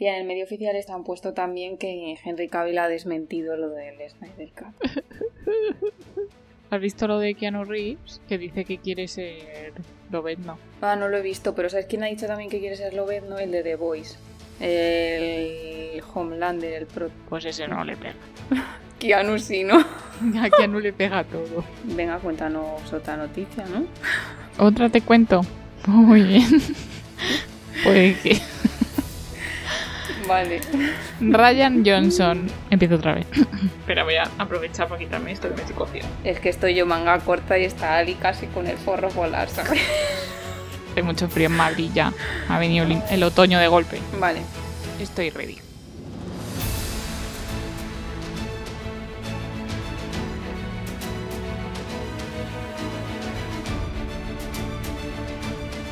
Tía, en el medio oficial está puesto también que Henry Cavill ha desmentido lo del Snyder Cut. ¿Has visto lo de Keanu Reeves? Que dice que quiere ser Lobezno. Ah, no lo he visto, pero ¿sabes quién ha dicho también que quiere ser Lobezno? El de The Voice. El Homelander, el pro. Pues ese no le pega. Keanu sí, ¿no? A Keanu le pega todo. Venga, cuéntanos otra noticia, ¿no? Otra te cuento. Muy bien. Pues que Vale. Ryan Johnson. Empiezo otra vez. Espera, voy a aprovechar para quitarme esto que me estoy cogiendo. Es que estoy yo manga corta y está Ali casi con el forro polar, ¿sabes? Hay mucho frío en Madrid ya. Ha venido el, el otoño de golpe. Vale. Estoy ready.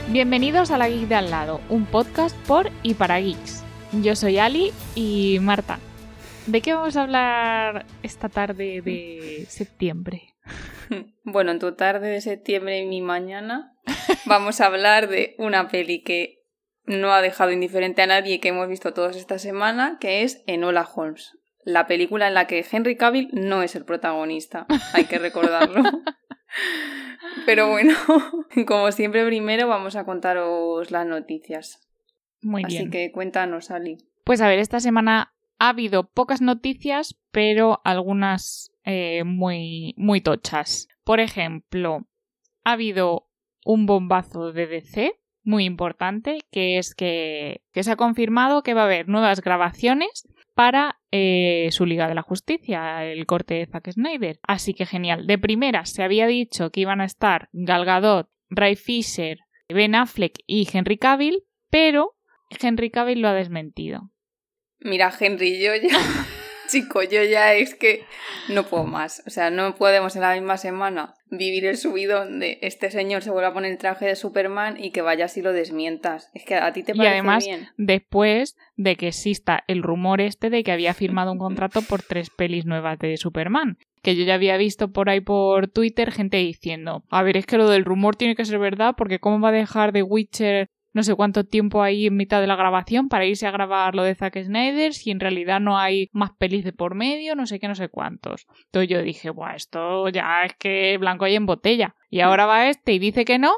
Bienvenidos a La Geek de al lado, un podcast por y para geeks. Yo soy Ali y Marta. ¿De qué vamos a hablar esta tarde de septiembre? Bueno, en tu tarde de septiembre y mi mañana vamos a hablar de una peli que no ha dejado indiferente a nadie y que hemos visto todos esta semana, que es Enola Holmes. La película en la que Henry Cavill no es el protagonista, hay que recordarlo. Pero bueno, como siempre, primero vamos a contaros las noticias. Muy Así bien. que cuéntanos, Ali. Pues a ver, esta semana ha habido pocas noticias, pero algunas eh, muy, muy tochas. Por ejemplo, ha habido un bombazo de DC muy importante, que es que, que se ha confirmado que va a haber nuevas grabaciones para eh, su Liga de la Justicia, el corte de Zack Snyder. Así que genial. De primera se había dicho que iban a estar Gal Gadot, Ray Fisher, Ben Affleck y Henry Cavill, pero Henry Cavill lo ha desmentido. Mira, Henry, yo ya. Chico, yo ya es que no puedo más. O sea, no podemos en la misma semana vivir el subidón de este señor se vuelve a poner el traje de Superman y que vayas y lo desmientas. Es que a ti te Y parece además, bien. después de que exista el rumor este de que había firmado un contrato por tres pelis nuevas de Superman. Que yo ya había visto por ahí por Twitter gente diciendo, a ver, es que lo del rumor tiene que ser verdad porque ¿cómo va a dejar de Witcher no sé cuánto tiempo ahí en mitad de la grabación para irse a grabar lo de Zack Snyder si en realidad no hay más pelis de por medio, no sé qué, no sé cuántos. Entonces yo dije, Buah, esto ya es que blanco hay en botella. Y ahora va este y dice que no.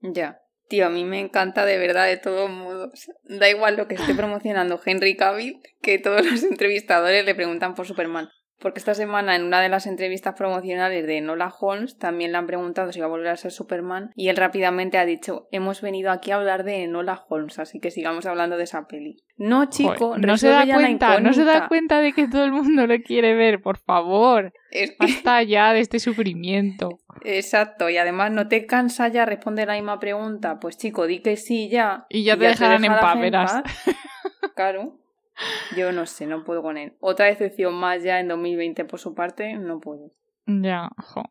Ya. Tío, a mí me encanta de verdad de todos modos. Da igual lo que esté promocionando Henry Cavill, que todos los entrevistadores le preguntan por Superman. Porque esta semana en una de las entrevistas promocionales de Nola Holmes también le han preguntado si va a volver a ser Superman y él rápidamente ha dicho hemos venido aquí a hablar de Nola Holmes, así que sigamos hablando de esa peli. No, chico, Joder, no se da cuenta, no se da cuenta de que todo el mundo lo quiere ver, por favor. Es que- Basta ya de este sufrimiento. Exacto, y además no te cansa ya responder la misma pregunta. Pues chico, di que sí ya. Y ya te dejarán en dejarás paz, verás. paz. Claro. Yo no sé, no puedo con él. Otra decepción más ya en 2020 por su parte, no puedo. Ya, jo.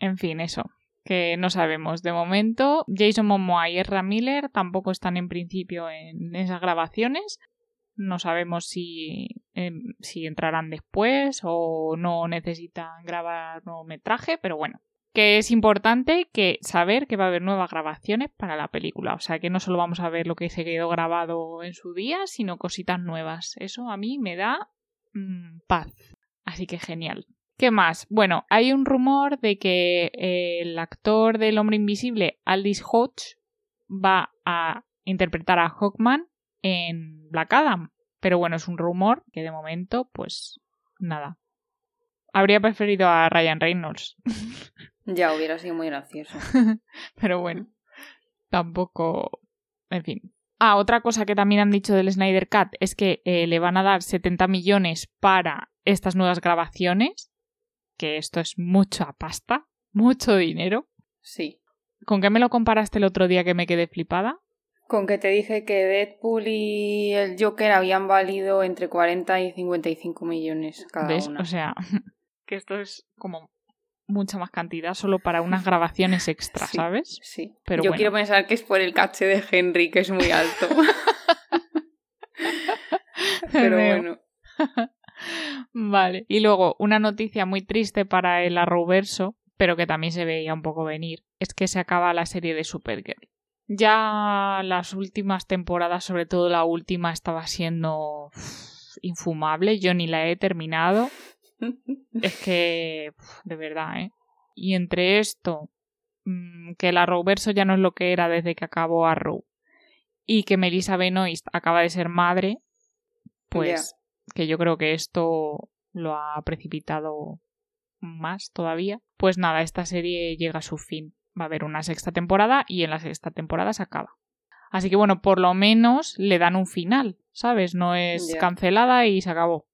En fin, eso. Que no sabemos. De momento, Jason Momoa y Ezra Miller tampoco están en principio en esas grabaciones. No sabemos si, si entrarán después o no necesitan grabar nuevo metraje, pero bueno. Que es importante que saber que va a haber nuevas grabaciones para la película. O sea que no solo vamos a ver lo que se quedó grabado en su día, sino cositas nuevas. Eso a mí me da mm, paz. Así que genial. ¿Qué más? Bueno, hay un rumor de que el actor del hombre invisible, Aldis Hodge, va a interpretar a Hawkman en Black Adam. Pero bueno, es un rumor que de momento, pues nada. Habría preferido a Ryan Reynolds. Ya hubiera sido muy gracioso. Pero bueno, tampoco. En fin. Ah, otra cosa que también han dicho del Snyder Cut es que eh, le van a dar 70 millones para estas nuevas grabaciones. Que esto es mucha pasta, mucho dinero. Sí. ¿Con qué me lo comparaste el otro día que me quedé flipada? Con que te dije que Deadpool y el Joker habían valido entre 40 y 55 millones cada ¿Ves? una. O sea, que esto es como mucha más cantidad solo para unas grabaciones extra, Sí. ¿sabes? Sí. Pero Yo bueno. quiero pensar que es por el caché de Henry, que es muy alto. Pero bueno. Vale. Y luego, una noticia muy triste para el Arrowverso, pero que también se veía un poco venir, es que se acaba la serie de Supergirl. Ya las últimas temporadas, sobre todo la última, estaba siendo infumable. Yo ni la he terminado. Es que, de verdad, ¿eh? Y entre esto, mm, que el Arrowverso ya no es lo que era desde que acabó Arrow, y que Melissa Benoist acaba de ser madre, pues que yo creo que esto lo ha precipitado más todavía. Pues nada, esta serie llega a su fin. Va a haber una sexta temporada y en la sexta temporada se acaba. Así que bueno, por lo menos le dan un final, ¿sabes? No es cancelada y se acabó.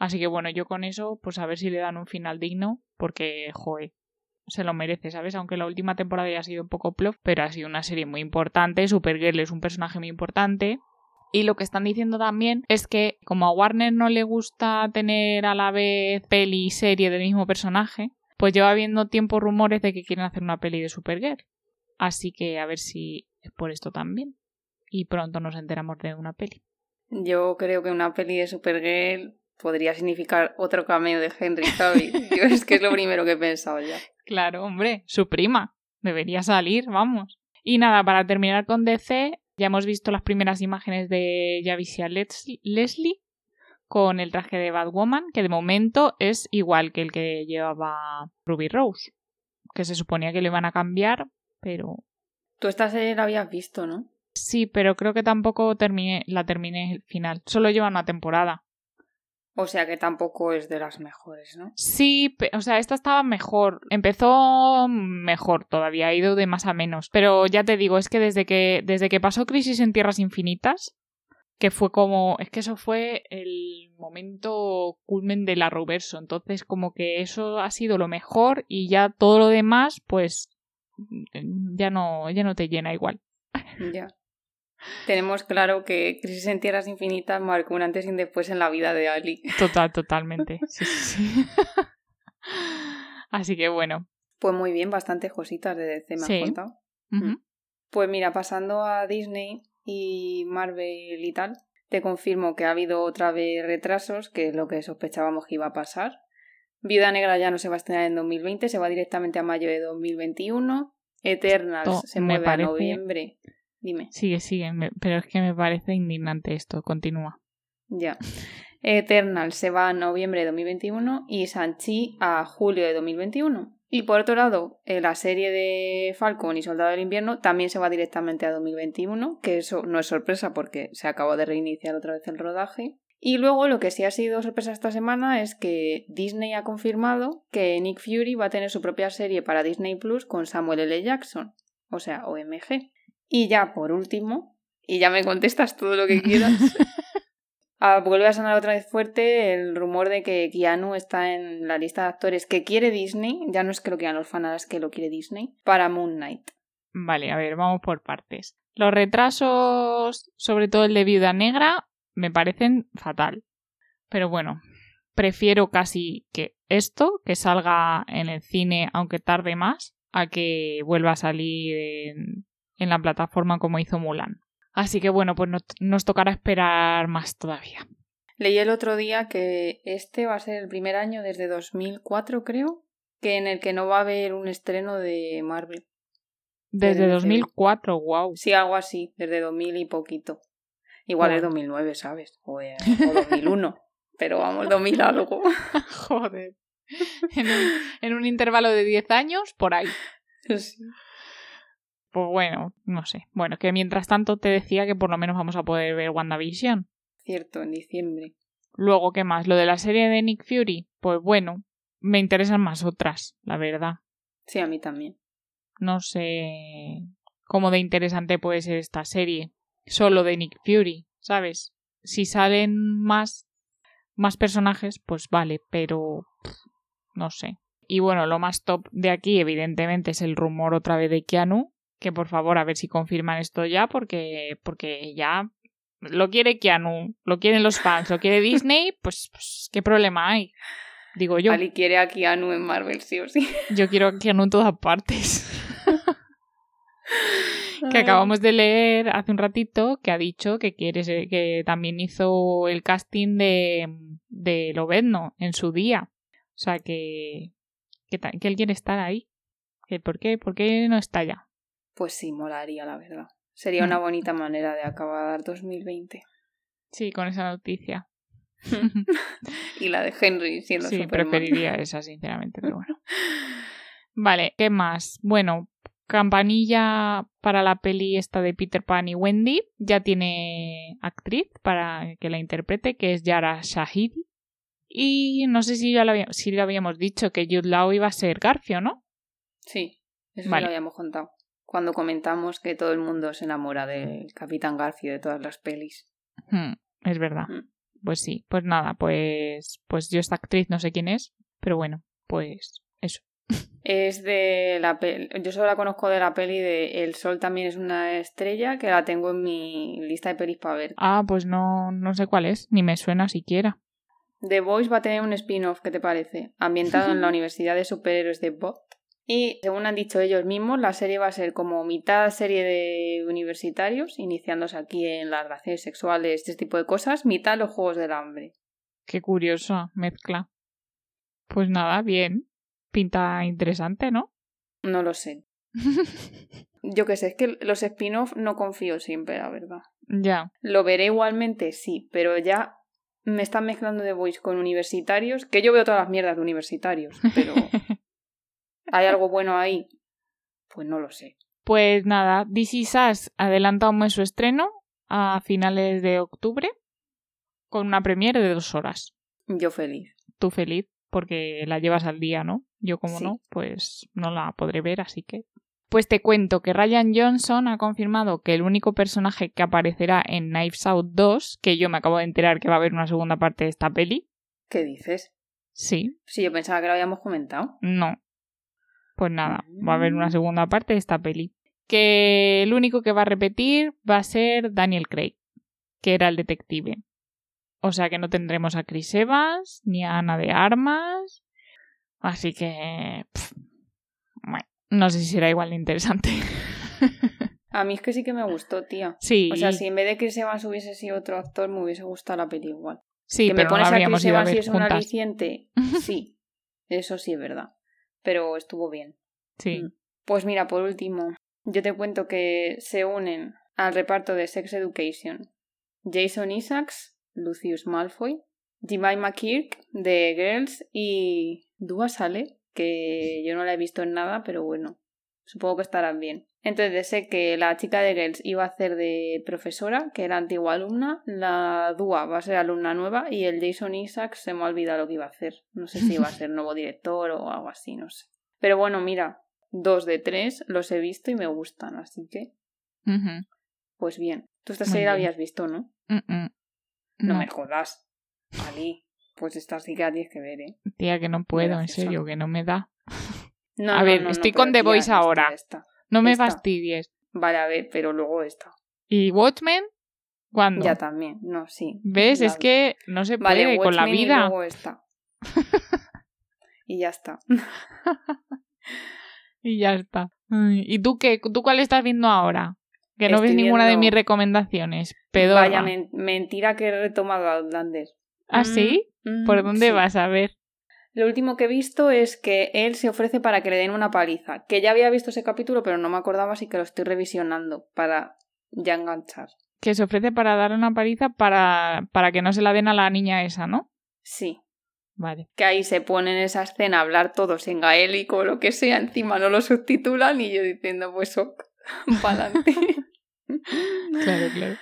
Así que bueno, yo con eso, pues a ver si le dan un final digno, porque, joe, se lo merece, ¿sabes? Aunque la última temporada ya ha sido un poco plof, pero ha sido una serie muy importante. Supergirl es un personaje muy importante. Y lo que están diciendo también es que como a Warner no le gusta tener a la vez peli y serie del mismo personaje, pues lleva habiendo tiempo rumores de que quieren hacer una peli de Supergirl. Así que a ver si es por esto también. Y pronto nos enteramos de una peli. Yo creo que una peli de Supergirl podría significar otro cameo de Henry Cavill. Yo es que es lo primero que he pensado ya. Claro, hombre, su prima. Debería salir, vamos. Y nada, para terminar con DC, ya hemos visto las primeras imágenes de Javicia Leslie con el traje de Batwoman, que de momento es igual que el que llevaba Ruby Rose, que se suponía que lo iban a cambiar, pero... Tú esta serie la habías visto, ¿no? Sí, pero creo que tampoco terminé, la terminé el final. Solo lleva una temporada. O sea que tampoco es de las mejores, ¿no? Sí, o sea, esta estaba mejor. Empezó mejor, todavía ha ido de más a menos. Pero ya te digo, es que desde que, desde que pasó Crisis en Tierras Infinitas, que fue como. Es que eso fue el momento culmen del Arrowverso. Entonces, como que eso ha sido lo mejor y ya todo lo demás, pues. Ya no, ya no te llena igual. Ya tenemos claro que Crisis en Tierras Infinitas marcó un antes y un después en la vida de Ali. Total, totalmente. Sí, sí, sí. Así que bueno. Pues muy bien, bastantes cositas de DC me has contado. Mm. Pues mira, pasando a Disney y Marvel y tal, te confirmo que ha habido otra vez retrasos, que es lo que sospechábamos que iba a pasar. Viuda Negra ya no se va a estrenar en 2020, se va directamente a mayo de 2021. Eternals se mueve a noviembre Dime. Sigue, sigue, pero es que me parece indignante esto. Continúa. Ya. Eternal se va a noviembre de 2021 y Sanchi a julio de 2021. Y por otro lado, eh, la serie de Falcon y Soldado del Invierno también se va directamente a 2021, que eso no es sorpresa porque se acabó de reiniciar otra vez el rodaje. Y luego lo que sí ha sido sorpresa esta semana es que Disney ha confirmado que Nick Fury va a tener su propia serie para Disney Plus con Samuel L. Jackson, o sea, OMG. Y ya por último, y ya me contestas todo lo que quieras. ah, vuelve a sonar otra vez fuerte el rumor de que Keanu está en la lista de actores que quiere Disney, ya no es que lo quieran los fans, que lo quiere Disney, para Moon Knight. Vale, a ver, vamos por partes. Los retrasos, sobre todo el de Viuda Negra, me parecen fatal. Pero bueno, prefiero casi que esto, que salga en el cine aunque tarde más, a que vuelva a salir en en la plataforma como hizo Mulan. Así que bueno, pues nos, tocará esperar más todavía. Leí el otro día que este va a ser el primer año desde 2004, creo, que en el que no va a haber un estreno de Marvel. Desde, 2004, wow. Sí, algo así, desde 2000 y poquito. Igual es 2009, ¿sabes? O, 2001, pero vamos, 2000 algo. Joder. En un, en un intervalo de 10 años, por ahí. Sí pues bueno, no sé. Bueno, que mientras tanto te decía que por lo menos vamos a poder ver WandaVision. Cierto, en diciembre. Luego, ¿qué más? Lo de la serie de Nick Fury. Pues bueno, me interesan más otras, la verdad. Sí, a mí también. No sé cómo de interesante puede ser esta serie. Solo de Nick Fury, ¿sabes? Si salen más, más personajes, pues vale, pero no sé. Y bueno, lo más top de aquí, evidentemente, es el rumor otra vez de Keanu, que por favor a ver si confirman esto ya porque porque ya lo quiere Keanu, lo quieren los fans, lo quiere Disney, pues, pues qué problema hay. Digo yo. Ali quiere a Keanu en Marvel, sí o sí. Yo quiero a Keanu en todas partes. que acabamos de leer hace un ratito que ha dicho que quiere que también hizo el casting de, de Lobezno en su día. O sea que, que, que él quiere estar ahí. ¿Por qué? ¿Por qué no está ya? Pues sí, molaría, la verdad. Sería una bonita manera de acabar 2020. Sí, con esa noticia. y la de Henry siendo Sí, Superman. preferiría esa, sinceramente, pero bueno. Vale, ¿qué más? Bueno, campanilla para la peli esta de Peter Pan y Wendy. Ya tiene actriz para que la interprete, que es Yara Shahidi. Y no sé si ya lo, había- si lo habíamos dicho, que Jude Law iba a ser Garfio, ¿no? Sí, eso Vale. lo habíamos contado. Cuando comentamos que todo el mundo se enamora del Capitán Garfio de todas las pelis. Hmm, es verdad. Mm. Pues sí, pues nada, pues, pues yo esta actriz no sé quién es, pero bueno, pues eso. Es de la peli. Yo solo la conozco de la peli de El Sol también es una estrella, que la tengo en mi lista de pelis para ver. Ah, pues no, no sé cuál es, ni me suena siquiera. The Voice va a tener un spin-off, ¿qué te parece? Ambientado en la Universidad de Superhéroes de Bot. Y según han dicho ellos mismos, la serie va a ser como mitad serie de universitarios, iniciándose aquí en las relaciones sexuales, este tipo de cosas, mitad los Juegos del Hambre. Qué curiosa mezcla. Pues nada, bien. Pinta interesante, ¿no? No lo sé. Yo qué sé, es que los spin-off no confío siempre, la verdad. ya. Lo veré igualmente, sí, pero ya me están mezclando The Voice con universitarios, que yo veo todas las mierdas de universitarios, pero ¿hay algo bueno ahí? Pues no lo sé. Pues nada, Is Us adelanta un mes su estreno a finales de octubre con una premiere de dos horas. Yo feliz. Tú feliz porque la llevas al día, ¿no? Yo como Sí. no, pues no la podré ver, así que... Pues te cuento que Ryan Johnson ha confirmado que el único personaje que aparecerá en Knives Out 2, que yo me acabo de enterar que va a haber una segunda parte de esta peli, ¿Qué dices? sí, Sí, yo pensaba que lo habíamos comentado. No. Pues nada, va a haber una Mm. segunda parte de esta peli. Que el único que va a repetir va a ser Daniel Craig, que era el detective. O sea que no tendremos a Chris Evans ni a Ana de Armas. Así que. pff, bueno, no sé si será igual de interesante. A mí es que sí que me gustó, tía. sí, O sea, si en vez de Chris Evans hubiese sido otro actor, me hubiese gustado la peli igual. sí que me pero no pones la a Chris Evans y es un aliciente, sí. Eso sí es verdad. Pero estuvo bien. Sí. Mm. Pues mira, por último, yo te cuento que se unen al reparto de Sex Education Jason Isaacs, Lucius Malfoy, Jemima Kirk de Girls y Dua Sale, que yo no la he visto en nada, pero bueno, supongo que estarán bien. Entonces sé que la chica de Girls iba a hacer de profesora, que era antigua alumna, la Dua va a ser alumna nueva y el Jason Isaacs se me ha olvidado lo que iba a hacer. No sé si iba a ser nuevo director o algo así, no sé. Pero bueno, mira, dos de tres los he visto y me gustan, así que, pues bien. Tú esta serie la habías visto, ¿no? No, No, me jodas. Ali, pues esta sí que la tienes que ver, ¿eh? tía, que no puedo, en serio, que no me da. No, A no, ver, no, estoy con The Voice ahora. esta. No me Esta. fastidies. Vale, a ver, pero luego esta. ¿Y Watchmen? ¿Cuándo? Ya también, no, sí. ¿Ves? Es que no se Vale, puede con la Watchmen y vida. luego esta. y ya está. Y ya está. ¿Y tú qué? ¿Tú cuál estás viendo ahora? Que no ves ninguna de mis recomendaciones. Pedorra. Vaya men- mentira que he retomado Outlander. ¿Ah, sí? Mm, ¿Por dónde sí. vas a ver? Lo último que he visto es que él se ofrece para que le den una paliza. Que ya había visto ese capítulo, pero no me acordaba, así que lo estoy revisionando para ya enganchar. Que se ofrece para dar una paliza para, para que no se la den a la niña esa, ¿no? Sí. Vale. Que ahí se ponen en esa escena a hablar todos en gaélico o lo que sea, encima no lo subtitulan y yo diciendo, pues ok, pa'lante. Claro, claro.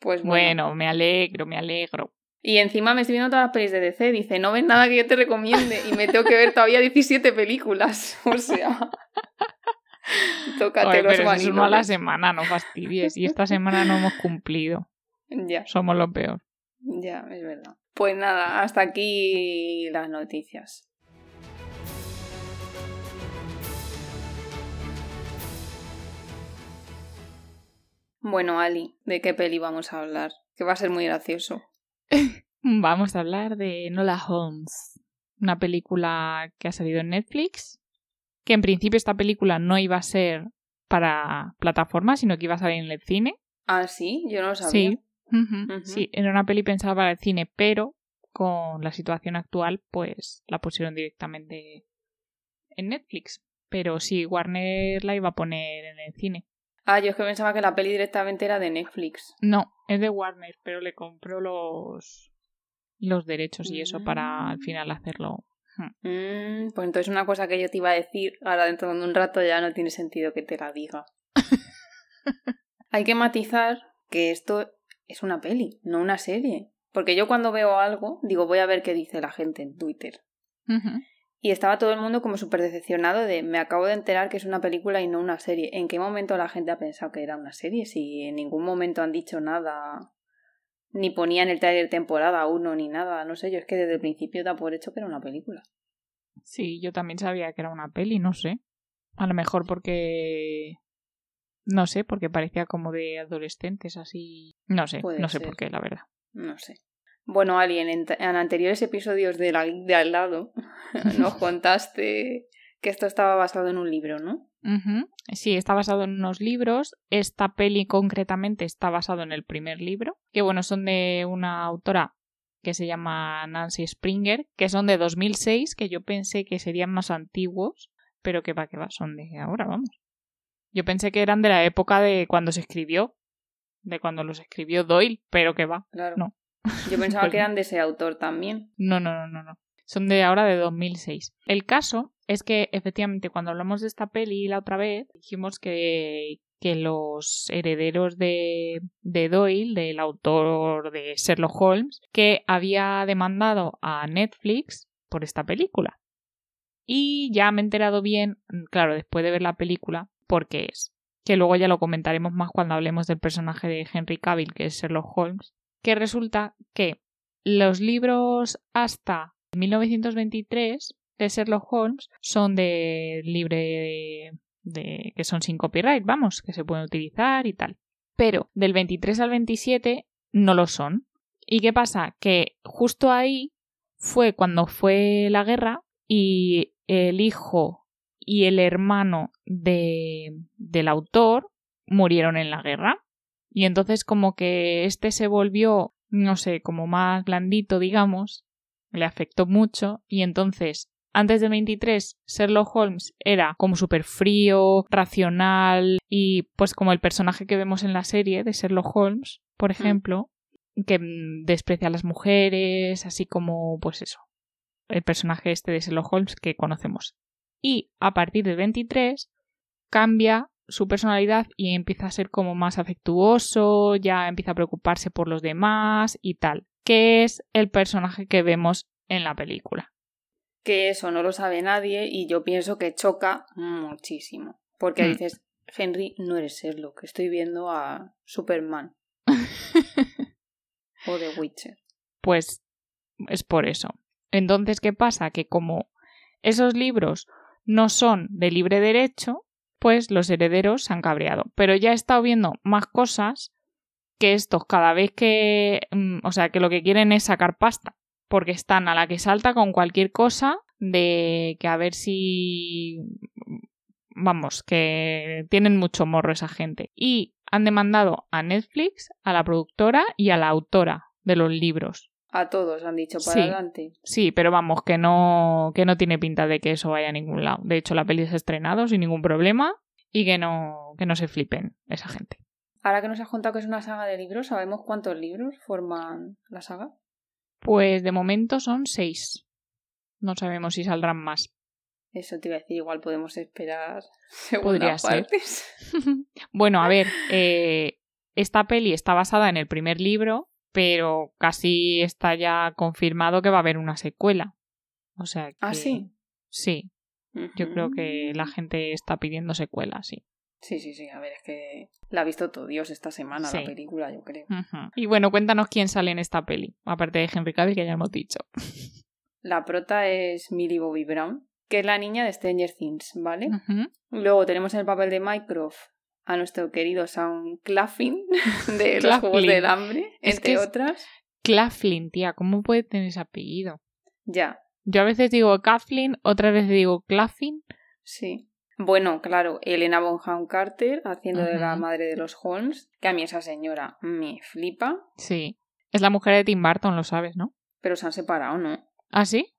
Pues bueno. Bueno, me alegro, me alegro. Y encima me estoy viendo todas las pelis de DC. Dice, no ves nada que yo te recomiende. Y me tengo que ver todavía 17 películas. O sea. Tócate Joder, los pero es uno a la semana, no fastidies. Y esta semana no hemos cumplido. Ya, Somos lo peor. ya, es verdad. Pues nada, hasta aquí las noticias. Bueno, Ali, ¿de qué peli vamos a hablar? Que va a ser muy gracioso. Vamos a hablar de Nola Holmes, una película que ha salido en Netflix, que en principio esta película no iba a ser para plataforma, sino que iba a salir en el cine. Ah, sí, yo no lo sabía. Sí, sí, era una peli pensada para el cine, pero con la situación actual, pues la pusieron directamente en Netflix. Pero sí, Warner la iba a poner en el cine. Ah, yo es que pensaba que la peli directamente era de Netflix. No, es de Warner, pero le compró los, los derechos y eso para al final hacerlo. Hmm. Mm, pues entonces una cosa que yo te iba a decir, ahora dentro de un rato ya no tiene sentido que te la diga. Hay que matizar que esto es una peli, no una serie. Porque yo cuando veo algo, digo, voy a ver qué dice la gente en Twitter. Y estaba todo el mundo como súper decepcionado de me acabo de enterar que es una película y no una serie. ¿En qué momento la gente ha pensado que era una serie? Si en ningún momento han dicho nada, ni ponían el trailer temporada 1 ni nada. No sé, yo es que desde el principio da por hecho que era una película. Sí, yo también sabía que era una peli, no sé. A lo mejor porque... No sé, porque parecía como de adolescentes, así... No sé, no sé por qué, la verdad. No sé. Bueno, Alien, en, en anteriores episodios de, la, de al lado nos contaste que esto estaba basado en un libro, ¿no? Sí, está basado en unos libros. Esta peli concretamente está basado en el primer libro, que bueno, son de una autora que se llama Nancy Springer, que son de 2006, que yo pensé que serían más antiguos, pero que va, que va, son de ahora, vamos. Yo pensé que eran de la época de cuando se escribió, de cuando los escribió Doyle, pero que va, claro. no. Yo pensaba pues que eran de ese autor también. No, no, no, no, no. Son de ahora de 2006. El caso es que efectivamente cuando hablamos de esta peli la otra vez dijimos que, que los herederos de, de Doyle, del autor de Sherlock Holmes, que había demandado a Netflix por esta película. Y ya me he enterado bien, claro, después de ver la película, por qué es. Que luego ya lo comentaremos más cuando hablemos del personaje de Henry Cavill, que es Sherlock Holmes, que resulta que los libros hasta 1923 de Sherlock Holmes son de libre de, que son sin copyright, vamos, que se pueden utilizar y tal. Pero del 23 al 27 no lo son. ¿Y qué pasa? Que justo ahí fue cuando fue la guerra y el hijo y el hermano de, del autor murieron en la guerra. Y entonces como que este se volvió, no sé, como más blandito, digamos, le afectó mucho y entonces antes del 23, Sherlock Holmes era como súper frío, racional y pues como el personaje que vemos en la serie de Sherlock Holmes, por mm. ejemplo, que desprecia a las mujeres, así como pues eso, el personaje este de Sherlock Holmes que conocemos. Y a partir del 23 cambia su personalidad y empieza a ser como más afectuoso, ya empieza a preocuparse por los demás y tal, que es el personaje que vemos en la película. Que eso no lo sabe nadie y yo pienso que choca muchísimo. Porque mm. dices, Henry, no eres Sherlock, estoy viendo a Superman. o The Witcher. Pues es por eso. Entonces, ¿qué pasa? Que como esos libros no son de libre derecho, pues los herederos se han cabreado. Pero ya he estado viendo más cosas que estos cada vez que... Mm, o sea, que lo que quieren es sacar pasta. Porque están a la que salta con cualquier cosa de que a ver si... Vamos, que tienen mucho morro esa gente. Y han demandado a Netflix, a la productora y a la autora de los libros. A todos han dicho para adelante. Sí, pero vamos, que no, que no tiene pinta de que eso vaya a ningún lado. De hecho, la peli se ha estrenado sin ningún problema y que no, que no se flipen esa gente. Ahora que nos has contado que es una saga de libros, ¿sabemos cuántos libros forman la saga? Pues de momento son seis. No sabemos si saldrán más. Eso te iba a decir, igual podemos esperar Podría ser. bueno, a ver, eh, esta peli está basada en el primer libro, pero casi está ya confirmado que va a haber una secuela. O sea ¿Ah, sí? Sí. Yo creo que la gente está pidiendo secuela, sí. Sí, sí, sí. A ver, es que la ha visto todo Dios esta semana la película, yo creo. Y bueno, cuéntanos quién sale en esta peli, aparte de Henry Cavill, que ya hemos dicho. La prota es Millie Bobby Brown, que es la niña de Stranger Things, ¿vale? Luego tenemos en el papel de Mycroft a nuestro querido Sam Claflin de los Juegos del Hambre, entre otras. Claflin, tía, ¿cómo puede tener ese apellido? Ya. Yo a veces digo Kathleen, otras veces digo Claflin. Sí. Bueno, claro, Elena Bonham Carter haciendo de la madre de los Holmes, que a mí esa señora me flipa. Sí. Es la mujer de Tim Burton, lo sabes, ¿no? Pero se han separado, ¿no? ¿Ah, sí?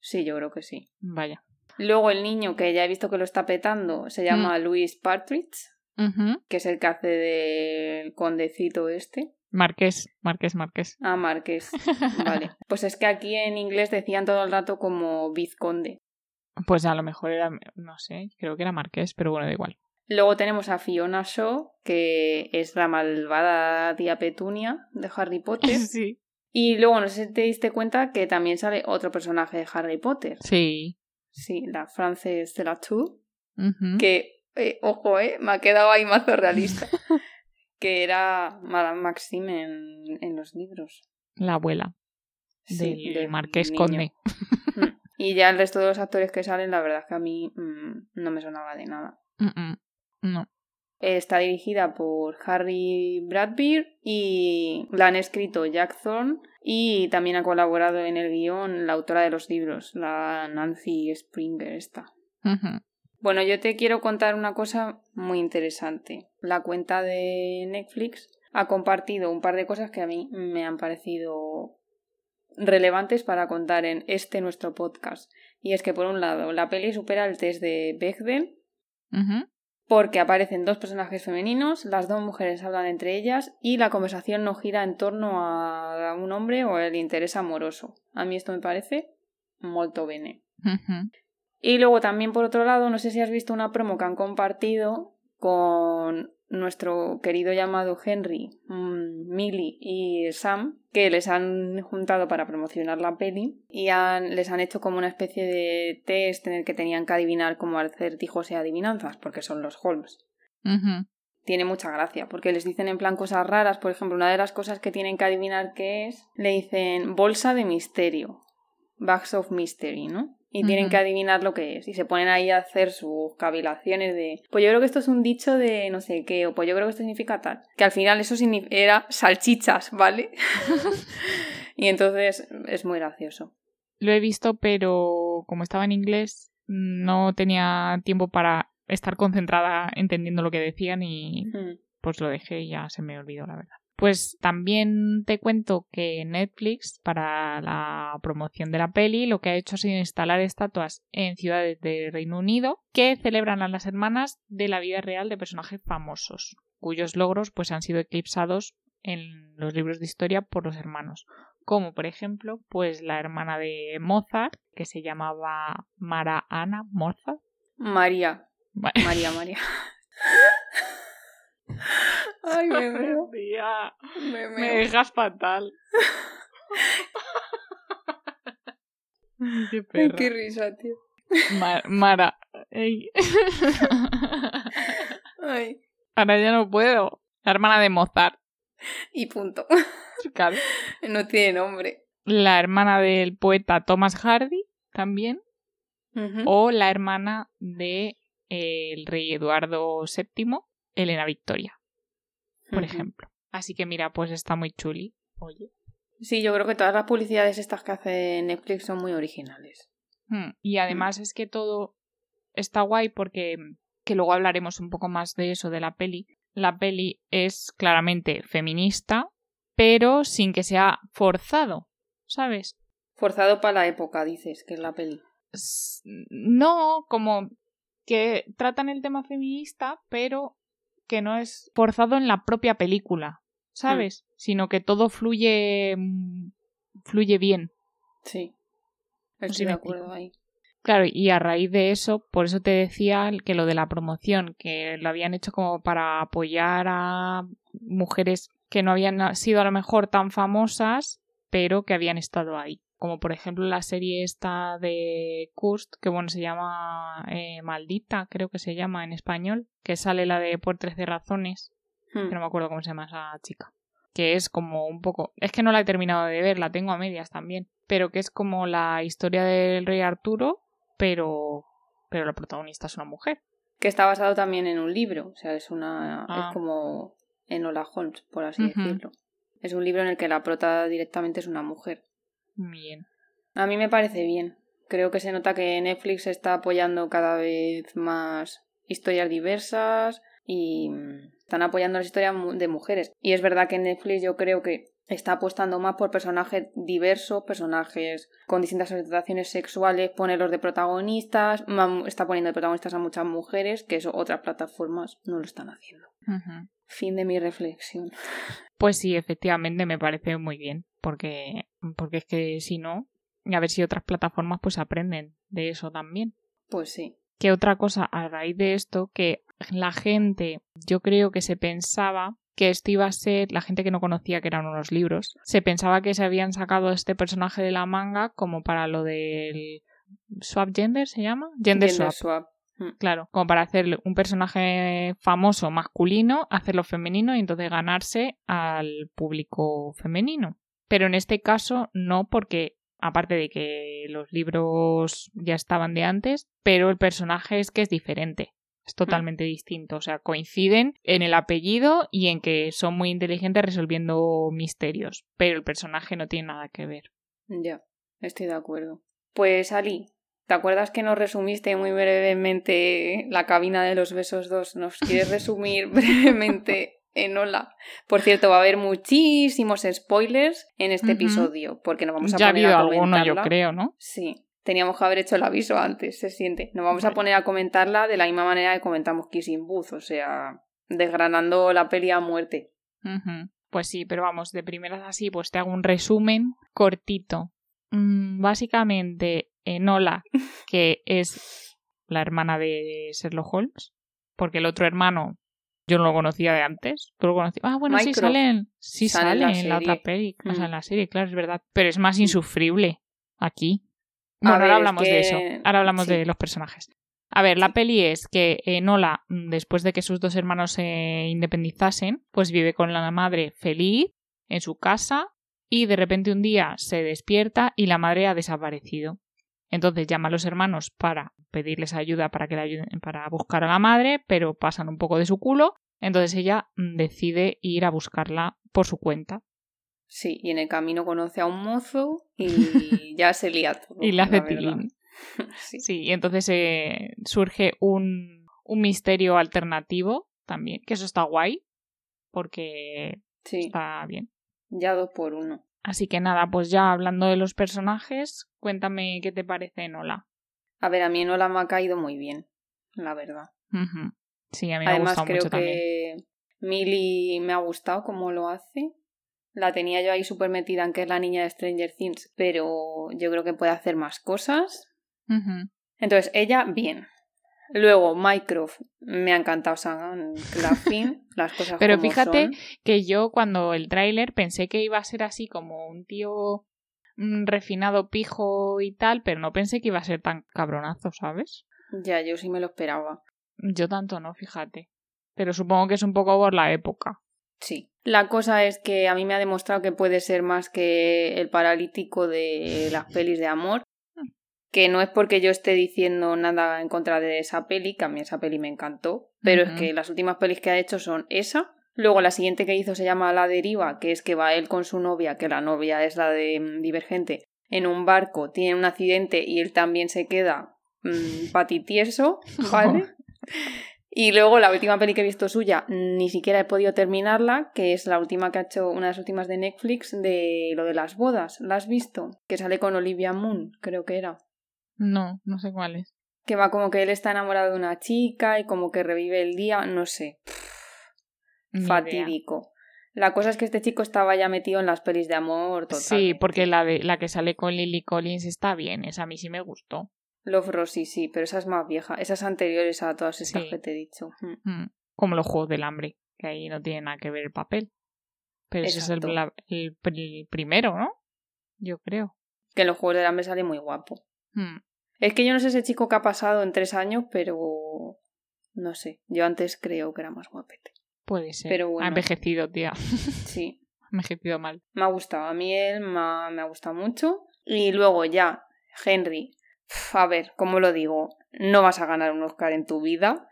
Sí, yo creo que sí. Vaya. Luego el niño, que ya he visto que lo está petando, se llama Luis Partridge, Que es el que hace del condecito este. Marqués, Marqués, Marqués. Ah, Marqués. Vale. Pues es que aquí en inglés decían todo el rato como vizconde. Pues a lo mejor era, no sé, creo que era Marqués, pero bueno, da igual. Luego tenemos a Fiona Shaw, que es la malvada tía Petunia de Harry Potter. Sí. Y luego no sé si te diste cuenta que también sale otro personaje de Harry Potter. Sí. Sí, la Frances de la Tour, Ujú. que, eh, ojo, eh, me ha quedado ahí mazo realista. que era Madame Maxime en, en los libros. La abuela Sí, del Marqués Conde. Mm. Y ya el resto de los actores que salen, la verdad es que a mí mm, no me sonaba de nada. Mm, mm. No. Está dirigida por Harry Bradbeer y la han escrito Jack Thorne y también ha colaborado en el guion la autora de los libros, la Nancy Springer esta. Ujú. Bueno, yo te quiero contar una cosa muy interesante. La cuenta de Netflix ha compartido un par de cosas que a mí me han parecido relevantes para contar en este nuestro podcast. Y es que por un lado, la peli supera el test de Bechdel porque aparecen dos personajes femeninos, las dos mujeres hablan entre ellas y la conversación no gira en torno a un hombre o el interés amoroso. A mí esto me parece molto bene. Y luego también por otro lado, no sé si has visto una promo que han compartido con nuestro querido llamado Henry, mm, Millie y Sam, que les han juntado para promocionar la peli y han- les han hecho como una especie de test en el que tenían que adivinar como acertijos y adivinanzas, porque son los Holmes. Tiene mucha gracia, porque les dicen en plan cosas raras, por ejemplo, una de las cosas que tienen que adivinar qué es, le dicen bolsa de misterio, bags of mystery, ¿no? Y tienen que adivinar lo que es. Y se ponen ahí a hacer sus cavilaciones de, pues yo creo que esto es un dicho de no sé qué, o pues yo creo que esto significa tal. Que al final eso era salchichas, ¿vale? y entonces es muy gracioso. Lo he visto, pero como estaba en inglés, no tenía tiempo para estar concentrada entendiendo lo que decían y pues lo dejé y ya se me olvidó, la verdad. Pues también te cuento que Netflix, para la promoción de la peli, lo que ha hecho ha sido instalar estatuas en ciudades del Reino Unido que celebran a las hermanas de la vida real de personajes famosos, cuyos logros pues han sido eclipsados en los libros de historia por los hermanos. Como por ejemplo, pues la hermana de Mozart, que se llamaba Mara Ana Mozart. María. María, María. Ay, me veo. Tía, Me dejas fatal. Qué Ay, perra. qué risa, tío. Ma- Mara. Ey. Ay. Ahora ya no puedo. La hermana de Mozart. Y punto. claro. No tiene nombre. La hermana del poeta Thomas Hardy también. O la hermana de eh, el rey Eduardo VII, Elena Victoria, por ejemplo. Así que mira, pues está muy chuli. Oye. Sí, yo creo que todas las publicidades estas que hace Netflix son muy originales. Hmm, Y además es que todo está guay porque, que luego hablaremos un poco más de eso de la peli. La peli es claramente feminista, pero sin que sea forzado, ¿sabes? Forzado para la época, dices, que es la peli. No como que tratan el tema feminista, pero que no es forzado en la propia película, ¿sabes? Sino que todo fluye mm, fluye bien. Sí. No sé Estoy de acuerdo ahí. Claro, y a raíz de eso, por eso te decía que lo de la promoción, que lo habían hecho como para apoyar a mujeres que no habían sido a lo mejor tan famosas, pero que habían estado ahí. Como por ejemplo la serie esta de Kurst, que bueno, se llama eh, Maldita, creo que se llama en español, que sale la de Por 13 razones, Hmm. que no me acuerdo cómo se llama esa chica. Que es como un poco. Es que no la he terminado de ver, la tengo a medias también. Pero que es como la historia del rey Arturo, pero. Pero la protagonista es una mujer. Que está basado también en un libro. O sea, es una. Ah. Es como Enola Holmes, por así decirlo. Es un libro en el que la prota directamente es una mujer. Bien. A mí me parece bien. Creo que se nota que Netflix está apoyando cada vez más historias diversas y mm, están apoyando las historias de mujeres. Y es verdad que Netflix yo creo que está apostando más por personajes diversos, personajes con distintas orientaciones sexuales, ponerlos de protagonistas, está poniendo de protagonistas a muchas mujeres, que eso otras plataformas no lo están haciendo. Fin de mi reflexión. Pues sí, efectivamente me parece muy bien, porque, porque es que si no, a ver si otras plataformas pues aprenden de eso también. Pues sí. Que otra cosa a raíz de esto, que la gente, yo creo que se pensaba que esto iba a ser, la gente que no conocía que eran unos libros, se pensaba que se habían sacado este personaje de la manga como para lo del swap gender, ¿se llama? Gender, swap. Mm. Claro, como para hacer un personaje famoso masculino, hacerlo femenino y entonces ganarse al público femenino. Pero en este caso no, porque aparte de que los libros ya estaban de antes, pero el personaje es que es diferente. Es mm. totalmente distinto. O sea, coinciden en el apellido y en que son muy inteligentes resolviendo misterios. Pero el personaje no tiene nada que ver. Ya, estoy de acuerdo. Pues Ali, ¿te acuerdas que nos resumiste muy brevemente la cabina de los besos 2? ¿Nos quieres resumir brevemente en Hola. Por cierto, va a haber muchísimos spoilers en este episodio, porque nos vamos a ya poner ha habido alguno, yo creo, ¿no? Sí. Teníamos que haber hecho el aviso antes, se siente. Nos vamos a poner a comentarla de la misma manera que comentamos Kissing Booth, o sea, desgranando la peli a muerte. Pues sí, pero vamos, de primeras así, pues te hago un resumen cortito. Mm, básicamente, Enola, que es la hermana de Sherlock Holmes, porque el otro hermano yo no lo conocía de antes. ¿Tú lo conocías? Ah, bueno, sí salen. Sí sale, en la, otra peli. O sea, en la serie, claro, es verdad. Pero es más insufrible aquí. Bueno, ahora hablamos de eso. Ahora hablamos de los personajes. A ver, la peli es que eh, Nola, mm, después de que sus dos hermanos se independizasen, pues vive con la madre feliz en su casa y de repente un día se despierta y la madre ha desaparecido. Entonces llama a los hermanos para pedirles ayuda para que la ayuden para buscar a la madre, pero pasan un poco de su culo. Entonces ella mm, decide ir a buscarla por su cuenta. Sí, y en el camino conoce a un mozo y ya se lía todo. y le hace tilín. sí. y entonces eh, surge un, un misterio alternativo también, que eso está guay, porque está bien. Ya dos por uno. Así que nada, pues ya hablando de los personajes, cuéntame qué te parece Enola. A ver, a mí Enola me ha caído muy bien, la verdad. Sí, a mí me ha gustado creo mucho que Millie me ha gustado cómo lo hace. La tenía yo ahí súper metida en que es la niña de Stranger Things, pero yo creo que puede hacer más cosas. Entonces, ella, bien. Luego, Mycroft, me ha encantado Sam Claflin, las cosas Pero fíjate que yo cuando el tráiler pensé que iba a ser así como un tío mm, refinado pijo y tal, pero no pensé que iba a ser tan cabronazo, ¿sabes? Ya, yo sí me lo esperaba. Yo tanto no, fíjate. Pero supongo que es un poco por la época. Sí. La cosa es que a mí me ha demostrado que puede ser más que el paralítico de las pelis de amor que no es porque yo esté diciendo nada en contra de esa peli, que a mí esa peli me encantó, pero es que las últimas pelis que ha hecho son esa. Luego la siguiente que hizo se llama La Deriva, que es que va él con su novia, que la novia es la de mm, Divergente, en un barco, tiene un accidente y él también se queda mmm, patitieso, ¿vale? Y luego la última peli que he visto suya, ni siquiera he podido terminarla, que es la última que ha hecho, una de las últimas de Netflix, de lo de las bodas. ¿La has visto? Que sale con Olivia Moon, creo que era. No, no sé cuál es. Que va como que él está enamorado de una chica y como que revive el día, no sé. fatídico. La cosa es que este chico estaba ya metido en las pelis de amor total. Sí, porque la, de, la que sale con Lily Collins está bien, esa a mí sí me gustó. Love Rosie, sí, pero esa es más vieja. Esas anteriores a todas esas que te he dicho. Mm. Mm, como los Juegos del Hambre, que ahí no tiene nada que ver el papel. Pero ese es el, el, primero, ¿no? Yo creo. Que en los Juegos del Hambre sale muy guapo. Mm. Es que yo no sé ese chico que ha pasado en tres años, pero no sé. Yo antes creo que era más guapete. Puede ser. Pero Ha envejecido, tía. Sí. ha envejecido mal. Me ha gustado. A mí él me ha, me ha gustado mucho. Y luego ya, Henry. A ver, ¿cómo lo digo? No vas a ganar un Oscar en tu vida,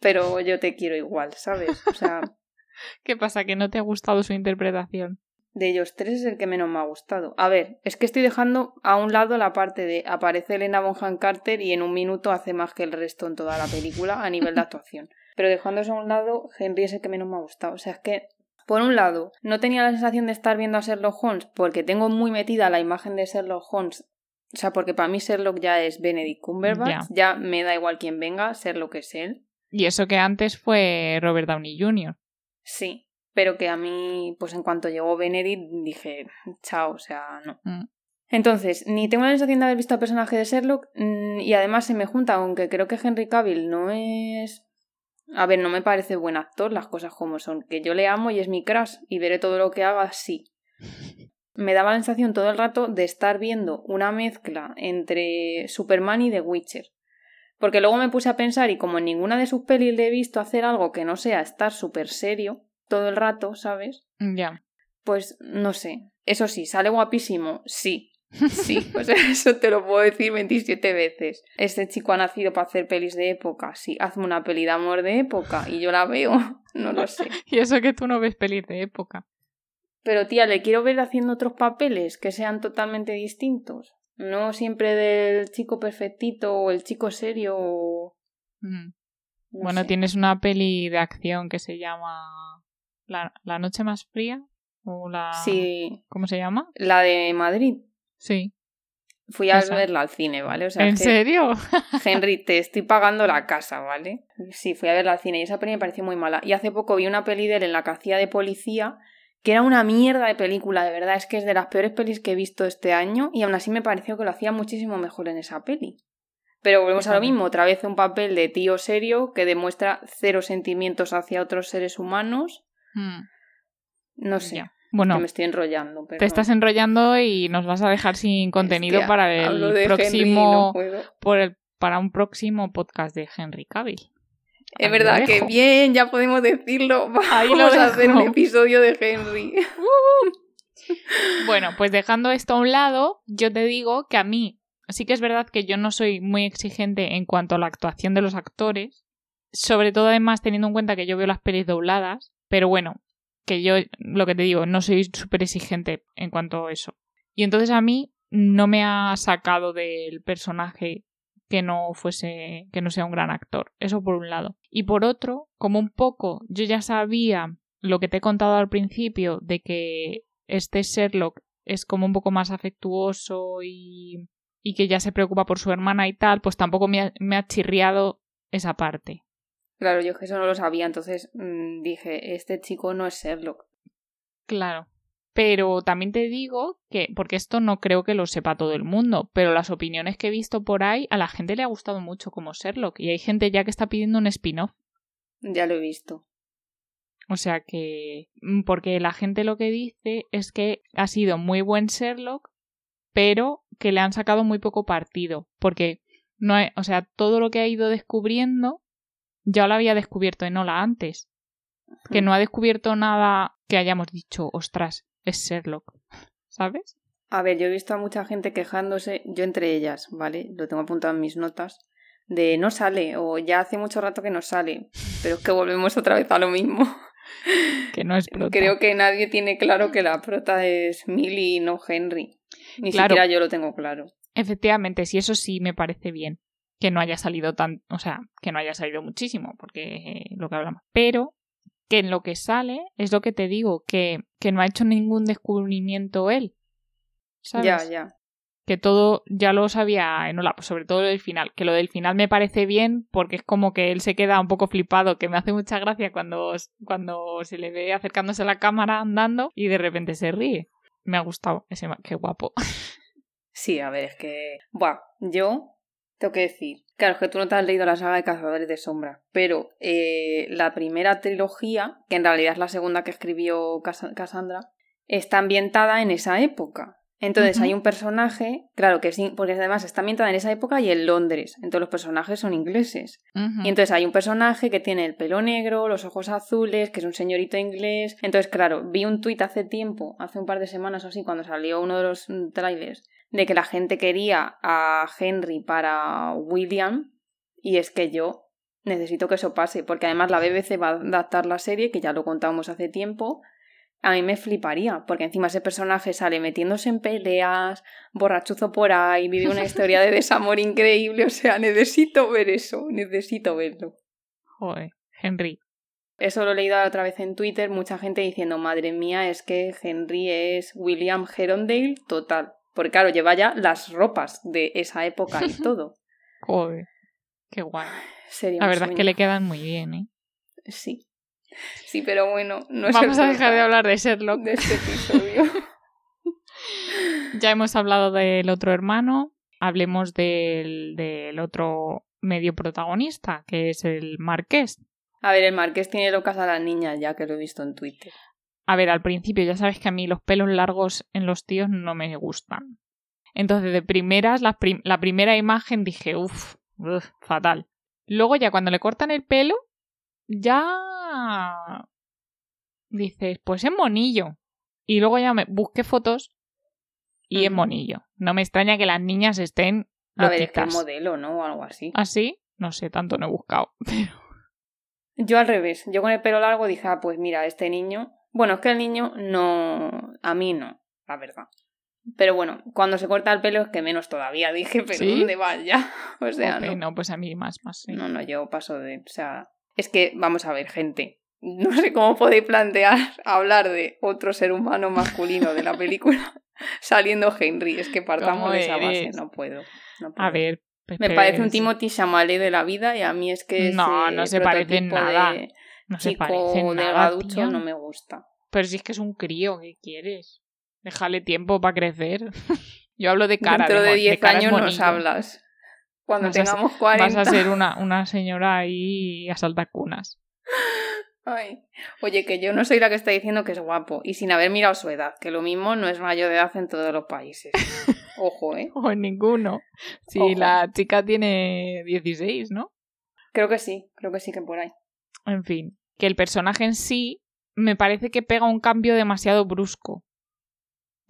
pero yo te quiero igual, ¿sabes? O sea. ¿Qué pasa? ¿Que no te ha gustado su interpretación? De ellos tres es el que menos me ha gustado. A ver, es que estoy dejando a un lado la parte de aparece Elena Bonham Carter y en un minuto hace más que el resto en toda la película a nivel de actuación. Pero dejando eso a un lado, Henry es el que menos me ha gustado. O sea, es que Por un lado, no tenía la sensación de estar viendo a Sherlock Holmes porque tengo muy metida la imagen de Sherlock Holmes. O sea, porque para mí Sherlock ya es Benedict Cumberbatch, ya me da igual quién venga, ser lo que es él. Y eso que antes fue Robert Downey Jr. Sí, pero que a mí, pues en cuanto llegó Benedict, dije, chao, o sea, no. Mm. Entonces, ni tengo la sensación de haber visto al personaje de Sherlock, mm, y además se me junta, aunque creo que Henry Cavill no es. A ver, no me parece buen actor, las cosas como son. Que yo le amo y es mi crush, y veré todo lo que haga, sí. Me daba la sensación todo el rato de estar viendo una mezcla entre Superman y The Witcher. Porque luego me puse a pensar, y como en ninguna de sus pelis le he visto hacer algo que no sea estar súper serio todo el rato, ¿sabes? Ya. Pues no sé. Eso sí, sale guapísimo, sí. Sí, pues eso te lo puedo decir 27 veces. Este chico ha nacido para hacer pelis de época. Sí, hazme una peli de amor de época y yo la veo. No lo sé. y eso que tú no ves pelis de época. Pero tía, le quiero ver haciendo otros papeles que sean totalmente distintos. No siempre del chico perfectito o el chico serio. O... Mm. bueno, tienes una peli de acción que se llama La, la Noche Más Fría. O la... Sí. ¿Cómo se llama? La de Madrid. Sí. Fui a verla al cine, ¿vale? O sea, ¿En serio? Henry, te estoy pagando la casa, ¿vale? Sí, fui a verla al cine y esa peli me pareció muy mala. Y hace poco vi una peli de él en la que hacía de policía, que era una mierda de película, de verdad. Es que es de las peores pelis que he visto este año y aún así me pareció que lo hacía muchísimo mejor en esa peli. Pero volvemos a lo mismo, otra vez un papel de tío serio que demuestra cero sentimientos hacia otros seres humanos. Mm. No sé. Bueno, me estoy enrollando. Te estás enrollando y nos vas a dejar sin contenido para el próximo. por el, para un próximo podcast de Henry Cavill. Es verdad que bien, ya podemos decirlo. Ahí Vamos a hacer un episodio de Henry. bueno, pues dejando esto a un lado, yo te digo que a mí sí que es verdad que yo no soy muy exigente en cuanto a la actuación de los actores. Sobre todo, además, teniendo en cuenta que yo veo las pelis dobladas. Pero bueno, que yo, lo que te digo, no soy súper exigente en cuanto a eso. Y entonces a mí no me ha sacado del personaje que no fuese, que no sea un gran actor. Eso por un lado. Y por otro, como un poco yo ya sabía lo que te he contado al principio de que este Sherlock es como un poco más afectuoso y, y que ya se preocupa por su hermana y tal, pues tampoco me me ha chirriado esa parte. Claro, yo que eso no lo sabía, entonces mm, dije, este chico no es Sherlock. Claro. Pero también te digo que, porque esto no creo que lo sepa todo el mundo, pero las opiniones que he visto por ahí, a la gente le ha gustado mucho como Sherlock. Y hay gente ya que está pidiendo un spin-off. Ya lo he visto. O sea que. Mm, porque la gente lo que dice es que ha sido muy buen Sherlock, pero que le han sacado muy poco partido. Porque no hay, o sea, todo lo que ha ido descubriendo ya lo había descubierto en Ola antes. Que no ha descubierto nada que hayamos dicho, ostras, es Sherlock. ¿Sabes? A ver, yo he visto a mucha gente quejándose, yo entre ellas, ¿vale? Lo tengo apuntado en mis notas, de no sale, o ya hace mucho rato que no sale, pero es que volvemos otra vez a lo mismo. Que no es prota. Creo que nadie tiene claro que la prota es Millie y no Henry. Ni siquiera yo lo tengo claro. Efectivamente, sí, eso sí me parece bien que no haya salido tan, o sea, que no haya salido muchísimo, porque eh, lo que hablamos. Pero que en lo que sale es lo que te digo, que, que no ha hecho ningún descubrimiento él. ¿Sabes? Ya, ya. Que todo ya lo sabía en Hola, sobre todo lo del final. Que lo del final me parece bien porque es como que él se queda un poco flipado, que me hace mucha gracia cuando, cuando se le ve acercándose a la cámara andando y de repente se ríe. Me ha gustado ese, qué guapo. Sí, a ver, es que. Buah, yo tengo que decir, claro, es que tú no te has leído la saga de Cazadores de Sombra, pero eh, la primera trilogía, que en realidad es la segunda que escribió Cassandra, está ambientada en esa época. Entonces hay un personaje, claro que sí, porque además está ambientada en esa época y en Londres, entonces los personajes son ingleses. Y entonces hay un personaje que tiene el pelo negro, los ojos azules, que es un señorito inglés. Entonces, claro, vi un tuit hace tiempo, hace un par de semanas o así, cuando salió uno de los mm, trailers, de que la gente quería a Henry para William y es que yo necesito que eso pase porque además la BBC va a adaptar la serie que ya lo contamos hace tiempo a mí me fliparía, porque encima ese personaje sale metiéndose en peleas, borrachuzo por ahí, vive una historia de desamor increíble, o sea, necesito ver eso, necesito verlo. Joder, Henry, Eso lo he leído otra vez en Twitter, mucha gente diciendo, madre mía, es que Henry es William Herondale total. Porque claro, lleva ya las ropas de esa época y todo. Joder, qué guay. Sería La verdad es que le quedan muy bien, ¿eh? Sí. Sí, pero bueno, no es Vamos a dejar de hablar de Sherlock. de este episodio. Ya hemos hablado del otro hermano, hablemos del, del otro medio protagonista, que es el marqués. A ver, el marqués tiene locas a las niñas, ya que lo he visto en Twitter. A ver, al principio ya sabes que a mí los pelos largos en los tíos no me gustan. Entonces, de primeras, la, prim- la primera imagen dije, uff, fatal. Luego ya cuando le cortan el pelo, ya dices, pues es monillo. Y luego ya me busqué fotos y es monillo. No me extraña que las niñas estén A ver, es que el modelo, ¿no? O algo así. ¿Así? No sé, tanto no he buscado. Yo al revés. Yo con el pelo largo dije, ah, pues mira, este niño. Bueno, es que el niño no. A mí no, la verdad. Pero bueno, cuando se corta el pelo es que menos todavía. Dije, pero ¿Sí? ¿dónde vas ya? O sea, no. no, pues a mí más, más. sí. No, no, yo paso de. O sea, es que, vamos a ver, gente. No sé cómo podéis plantear hablar de otro ser humano masculino de la película saliendo Henry. Es que partamos ¿Cómo de esa base. No puedo. no A puedo. ver. pues, Me parece un Timothy Chalamet de la vida y a mí es que No, no se parece en nada. de No se parece nada, tía. no me gusta. Pero si es que es un crío, ¿qué quieres? Déjale tiempo para crecer. Yo hablo de cara. Dentro de mo- 10 cara es años nos hablas. Cuando Vas a ser- tengamos 40. Vas a ser una, una señora ahí a saltacunas. Ay. Oye, que yo no soy la que está diciendo que es guapo y sin haber mirado su edad, que lo mismo no es mayor de edad en todos los países. Ojo, ¿eh? O en ninguno. Si Ojo. la chica tiene 16, ¿no? Creo que sí, creo que sí que por ahí. En fin. Que el personaje en sí me parece que pega un cambio demasiado brusco.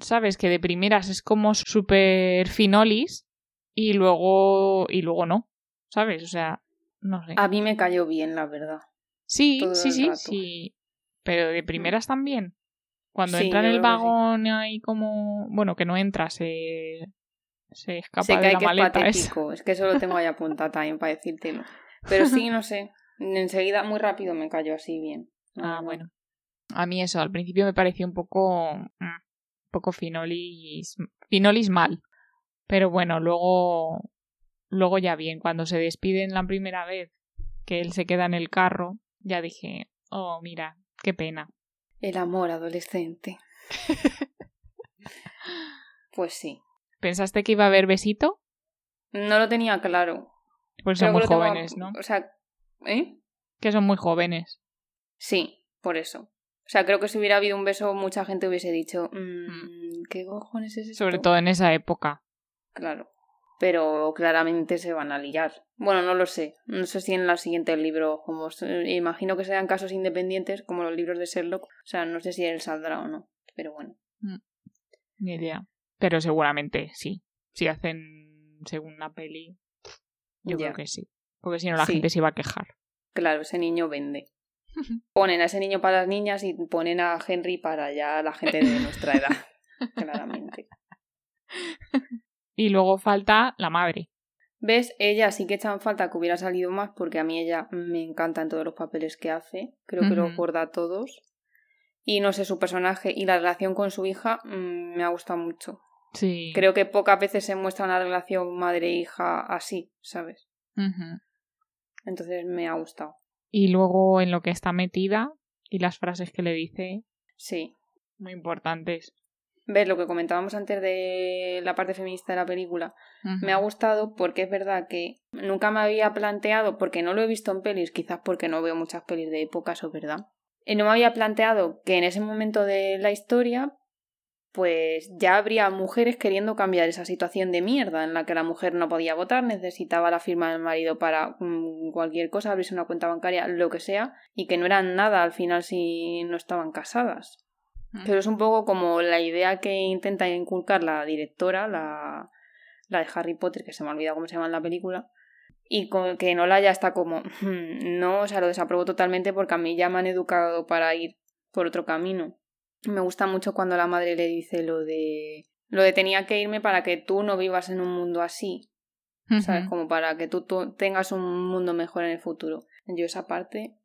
¿Sabes? Que de primeras es como súper finolis y luego. y luego no. ¿Sabes? O sea, no sé. A mí me cayó bien, la verdad. sí, todo sí, sí, sí. Pero de primeras también. Cuando Sí, entra en el que sí. vagón ahí como. Bueno, que no entra, se. se escapa sé que de hay la que es maleta. esa. patético, es que eso lo tengo ahí apuntado también para decírtelo. Pero sí, no sé. Enseguida, muy rápido me cayó así bien. Ah, verdad. bueno. A mí eso, al principio me pareció un poco. mm, un poco finolis. finolis mal. Pero bueno, luego. Luego ya bien, cuando se despiden la primera vez que él se queda en el carro, ya dije, oh, mira, qué pena. El amor adolescente. pues sí. ¿Pensaste que iba a haber besito? No lo tenía claro. Pues son muy tengo- jóvenes, ¿no? O sea, ¿eh? Que son muy jóvenes. Sí, por eso. O sea, creo que si hubiera habido un beso, mucha gente hubiese dicho, "Mm, ¿qué cojones es esto? Sobre todo en esa época. Claro. Pero claramente se van a liar. Bueno, no lo sé. No sé si en el siguiente libro, como se- imagino que sean casos independientes, como los libros de Sherlock. O sea, no sé si él saldrá o no. Pero bueno. Ni idea. Pero seguramente sí. Si hacen segunda peli, yo Ya. creo que sí. Porque si no la Sí. gente se iba a quejar. Claro, ese niño vende. Ponen a ese niño para las niñas y ponen a Henry para ya la gente de nuestra edad. claramente. Y luego falta la madre. ¿Ves? Ella sí que echan falta que hubiera salido más porque a mí ella me encanta en todos los papeles que hace. Creo que los Ujú. borda a todos. Y no sé, su personaje y la relación con su hija mm, me ha gustado mucho. Sí. Creo que pocas veces se muestra una relación madre-hija así, ¿sabes? Ujú. Entonces me ha gustado. Y luego en lo que está metida y las frases que le dice, Sí. muy importantes. ¿Ves? Lo que comentábamos antes de la parte feminista de la película. Me ha gustado porque es verdad que nunca me había planteado, porque no lo he visto en pelis, quizás porque no veo muchas pelis de época, eso es verdad. Y no me había planteado que en ese momento de la historia, pues ya habría mujeres queriendo cambiar esa situación de mierda en la que la mujer no podía votar, necesitaba la firma del marido para mm, cualquier cosa, abrirse una cuenta bancaria, lo que sea, y que no eran nada al final si no estaban casadas. Ujú. Pero es un poco como la idea que intenta inculcar la directora, la, la de Harry Potter, que se me ha olvidado cómo se llama en la película, y con, que Nola ya está como, "Hmm, no, o sea, lo desaprobo totalmente porque a mí ya me han educado para ir por otro camino. Me gusta mucho cuando la madre le dice lo de, lo de tenía que irme para que tú no vivas en un mundo así, ¿sabes? Como para que tú, tú tengas un mundo mejor en el futuro. Yo esa parte,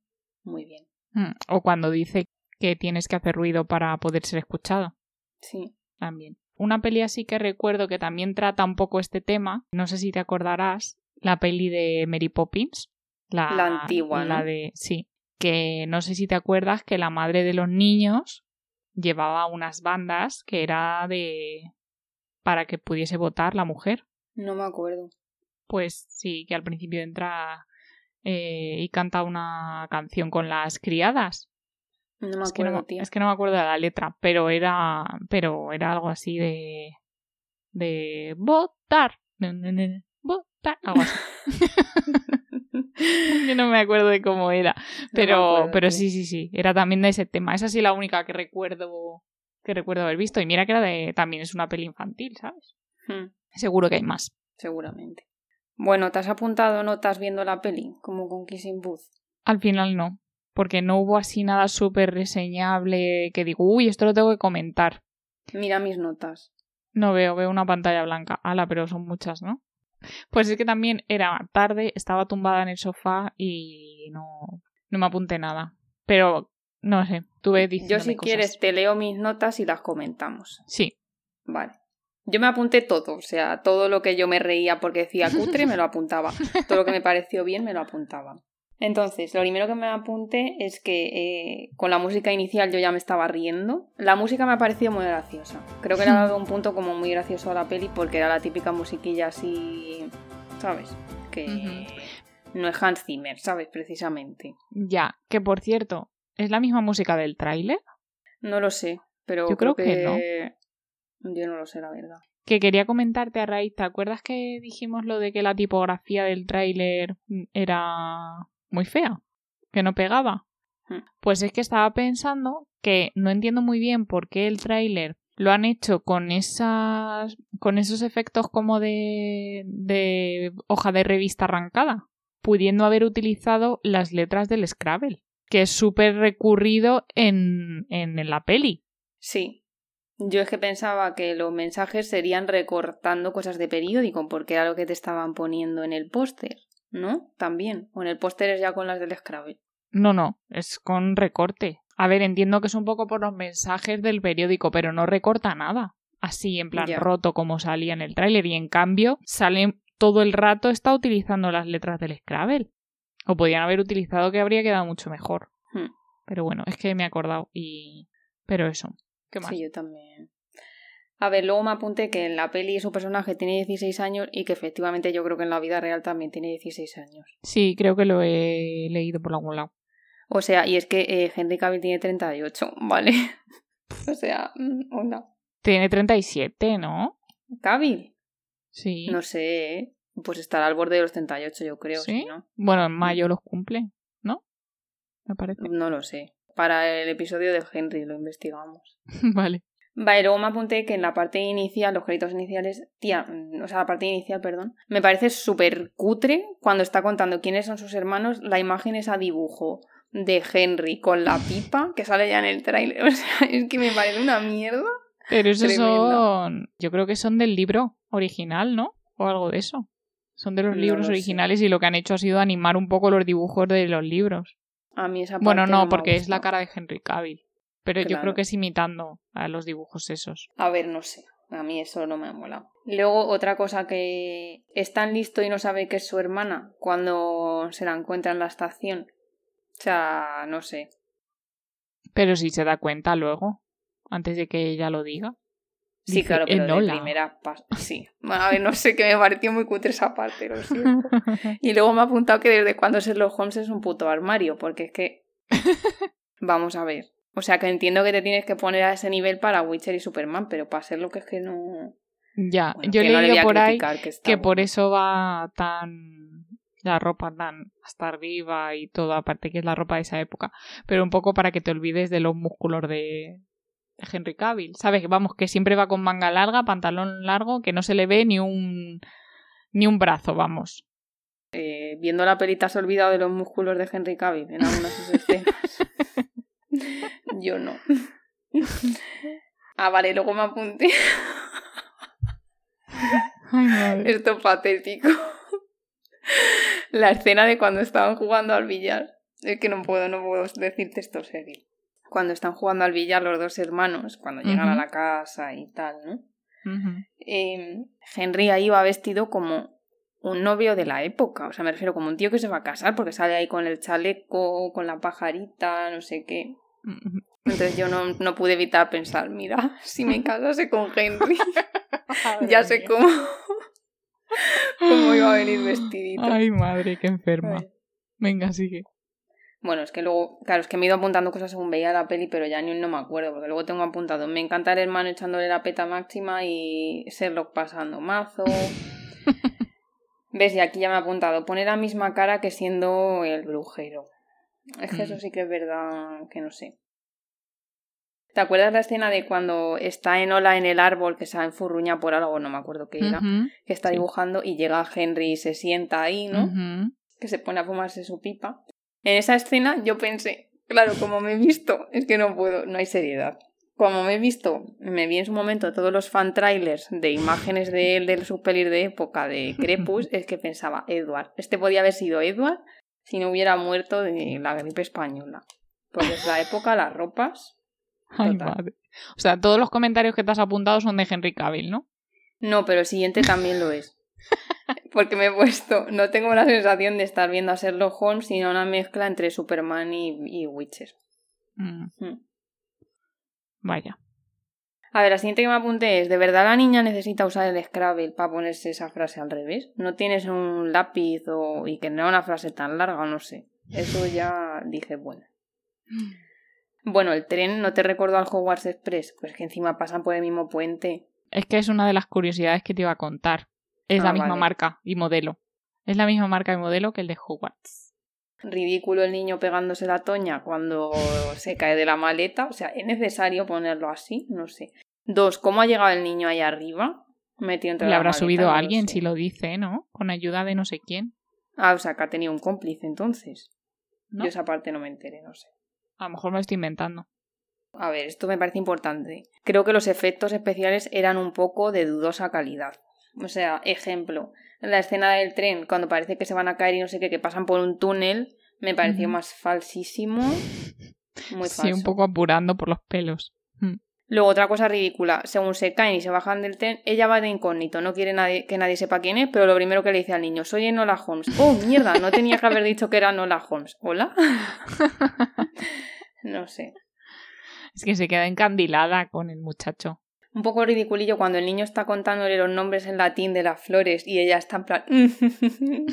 muy bien. Mm, O cuando dice que tienes que hacer ruido para poder ser escuchado. Sí. También. Una peli así que recuerdo que también trata un poco este tema, no sé si te acordarás, la peli de Mary Poppins. La, La antigua, La ¿no? de. Sí. Que no sé si te acuerdas que la madre de los niños llevaba unas bandas que era de. para que pudiese votar la mujer. No me acuerdo. Pues sí, que al principio entra eh, y canta una canción con las criadas. No me Es que, no, acuerdo, es que no me acuerdo de la letra, pero era, pero era algo así de, de votar, votar, algo así. Yo no me acuerdo de cómo era, pero, No pero sí, sí, sí, era también de ese tema. Esa sí la única que recuerdo, que recuerdo haber visto. Y mira que era de, también es una peli infantil, ¿sabes? Hmm, Seguro que hay más. seguramente. Bueno, ¿te has apuntado notas viendo la peli? Como con Kissing Booth. Al final no, porque no hubo así nada súper reseñable que digo, uy, esto lo tengo que comentar. Mira mis notas. No veo, veo una pantalla blanca. Ala, pero son muchas, ¿no? Pues es que también era tarde, estaba tumbada en el sofá y no, no me apunté nada. Pero, no sé, tuve Yo si cosas. quieres te leo mis notas y las comentamos. Sí, Vale. Yo me apunté todo, o sea, todo lo que yo me reía porque decía cutre me lo apuntaba. Todo lo que me pareció bien me lo apuntaba. Entonces, lo primero que me apunté es que eh, con la música inicial yo ya me estaba riendo. La música me ha parecido muy graciosa. Creo que le ha dado un punto como muy gracioso a la peli porque era la típica musiquilla así, ¿sabes? Que no es Hans Zimmer, ¿sabes? Precisamente. ya. Que por cierto, ¿es la misma música del tráiler? No lo sé, pero Yo creo que Yo no lo sé, la verdad. Que quería comentarte a raíz, ¿te acuerdas que dijimos lo de que la tipografía del tráiler era muy fea? Que no pegaba. Hmm. Pues es que estaba pensando que no entiendo muy bien por qué el tráiler lo han hecho con esas con esos efectos como de de hoja de revista arrancada, pudiendo haber utilizado las letras del Scrabble, que es súper recurrido en, en la peli. Sí. Yo es que pensaba que los mensajes serían recortando cosas de periódico, porque era lo que te estaban poniendo en el póster, ¿no? También. O en el póster es ya con las del Scrabble. No, no, es con recorte. A ver, entiendo que es un poco por los mensajes del periódico, pero no recorta nada. Así, en plan Ya. roto como salía en el tráiler. Y en cambio, sale todo el rato está utilizando las letras del Scrabble. O podían haber utilizado que habría quedado mucho mejor. Hmm. Pero bueno, es que me he acordado y... Pero eso. ¿Qué más? Sí, yo también. A ver, luego me apunté que en la peli su personaje tiene 16 años y que efectivamente yo creo que en la vida real también tiene 16 años. Sí, creo que lo he leído por algún lado. O sea, y es que eh, Henry Cavill tiene 38, ¿vale? o sea, mm, onda. Tiene 37, ¿no? Cavill, Sí. no sé, ¿eh? pues estará al borde de los 38 yo creo, ¿Sí? ¿sí? ¿no? Bueno, en mayo los cumple, ¿no? Me parece. No lo sé. Para el episodio de Henry lo investigamos. vale. Vale, luego me apunté que en la parte inicial, los créditos iniciales, tía, mm, o sea, la parte inicial, perdón, me parece súper cutre cuando está contando quiénes son sus hermanos, la imagen es a dibujo de Henry con la pipa que sale ya en el tráiler. O sea, es que me parece una mierda. Pero esos son. Yo creo que son del libro original, ¿no? O algo de eso. Son de los No libros lo sé. originales y lo que han hecho ha sido animar un poco los dibujos de los libros. A mí esa parte Bueno, no, me porque es la cara de Henry Cavill. Pero yo creo que es imitando a los dibujos esos. A ver, no sé. A mí eso no me ha molado. Luego, otra cosa que es tan listo y no sabe que es su hermana cuando se la encuentra en la estación. O sea, no sé. Pero si se da cuenta luego, antes de que ella lo diga. Sí, Dice, claro, pero de "Enola". primera pas- Sí. A ver, no sé, que me pareció muy cutre esa parte, lo siento. Y luego me ha apuntado que desde cuando Sherlock Holmes es un puto armario, porque es que... Vamos a ver. O sea, que entiendo que te tienes que poner a ese nivel para Witcher y Superman, pero para ser lo que es que no... ya, Bueno, yo que no le por ahí que, por eso va tan la ropa tan hasta arriba y todo, aparte que es la ropa de esa época, pero un poco para que te olvides de los músculos de, de Henry Cavill, ¿sabes? Que vamos, que siempre va con manga larga, pantalón largo, que no se le ve ni un ni un brazo, vamos. Eh, viendo la peli te has olvidado de los músculos de Henry Cavill en algunas de sus escenas. Yo no. Ah, vale, luego me apunté. Ay. Esto es patético. La escena de cuando estaban jugando al billar. Es que no puedo, no puedo decirte esto serio. Cuando están jugando al billar los dos hermanos, cuando llegan a la casa y tal, ¿no? Eh, Henry ahí va vestido como un novio de la época. O sea, me refiero como un tío que se va a casar porque sale ahí con el chaleco, con la pajarita, no sé qué. Entonces yo no, no pude evitar pensar, mira, si me casase con Henry, ya sé cómo, cómo iba a venir vestidito. Ay, madre, qué enferma. Ay. Venga, sigue. Bueno, es que luego, claro, es que me he ido apuntando cosas según veía la peli, pero ya ni no me acuerdo, porque luego tengo apuntado, me encanta el hermano echándole la peta máxima y Sherlock pasando mazo. ¿Ves? Y aquí ya me ha apuntado, pone la misma cara que siendo el brujero. Es que eso Mm. sí que es verdad que no sé. ¿Te acuerdas la escena de cuando está Enola en el árbol que se enfurruña por algo? No me acuerdo qué era. Que está dibujando y llega Henry y se sienta ahí, ¿no? Que se pone a fumarse su pipa. En esa escena yo pensé, claro, como me he visto, es que no puedo, no hay seriedad. Como me he visto, me vi en su momento todos los fan trailers de imágenes de él, de sus pelis de época, de Crepus, es que pensaba, Edward, este podía haber sido Edward si no hubiera muerto de la gripe española. Porque es la época, las ropas. Ay, madre. O sea, todos los comentarios que te has apuntado son de Henry Cavill, ¿no? No, pero el siguiente también lo es. Porque me he puesto, no tengo la sensación de estar viendo a Sherlock Holmes, sino una mezcla entre Superman y, y Witcher. Mm, Mm. Vaya. A ver, la siguiente que me apunté es, ¿de verdad la niña necesita usar el Scrabble para ponerse esa frase al revés? ¿No tienes un lápiz o... y que no una frase tan larga? No sé. Eso ya dije, bueno. Bueno, el tren, ¿no te recuerdo al Hogwarts Express? Pues que encima pasan por el mismo puente. Es que es una de las curiosidades que te iba a contar. Es Ah, la misma vale. marca y modelo. Es la misma marca y modelo que el de Hogwarts. Ridículo el niño pegándose la toña cuando se cae de la maleta. O sea, ¿es necesario ponerlo así? No sé. Dos, ¿cómo ha llegado el niño ahí arriba? Metido entre Le la habrá subido a alguien si lo dice, ¿no? Con ayuda de no sé quién. Ah, o sea, que ha tenido un cómplice entonces. ¿no? Yo esa parte no me enteré, no sé. A lo mejor me lo estoy inventando. A ver, esto me parece importante. Creo que los efectos especiales eran un poco de dudosa calidad. O sea, ejemplo, la escena del tren, cuando parece que se van a caer y no sé qué, que pasan por un túnel, me pareció más falsísimo. Muy falso. Sí, un poco apurando por los pelos. Mm. Luego, otra cosa ridícula, según se caen y se bajan del tren, ella va de incógnito, no quiere nadie- que nadie sepa quién es, pero lo primero que le dice al niño, soy Enola Holmes. ¡Oh, mierda! No tenía que haber dicho que era Enola Holmes. ¿Hola? no sé. Es que se queda encandilada con el muchacho. Un poco ridiculillo cuando el niño está contándole los nombres en latín de las flores y ella está en plan...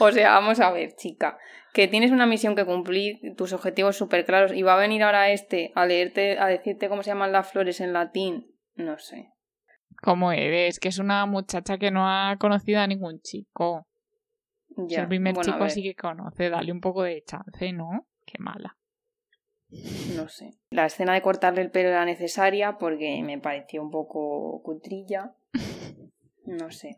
o sea, vamos a ver, chica, que tienes una misión que cumplir, tus objetivos súper claros y va a venir ahora este a leerte, a decirte cómo se llaman las flores en latín. No sé. ¿Cómo eres? Que es una muchacha que no ha conocido a ningún chico. Es Ya. el primer Bueno, chico así que conoce. Dale un poco de chance, ¿no? Qué mala. No sé. La escena de cortarle el pelo era necesaria porque me pareció un poco cutrilla. No sé.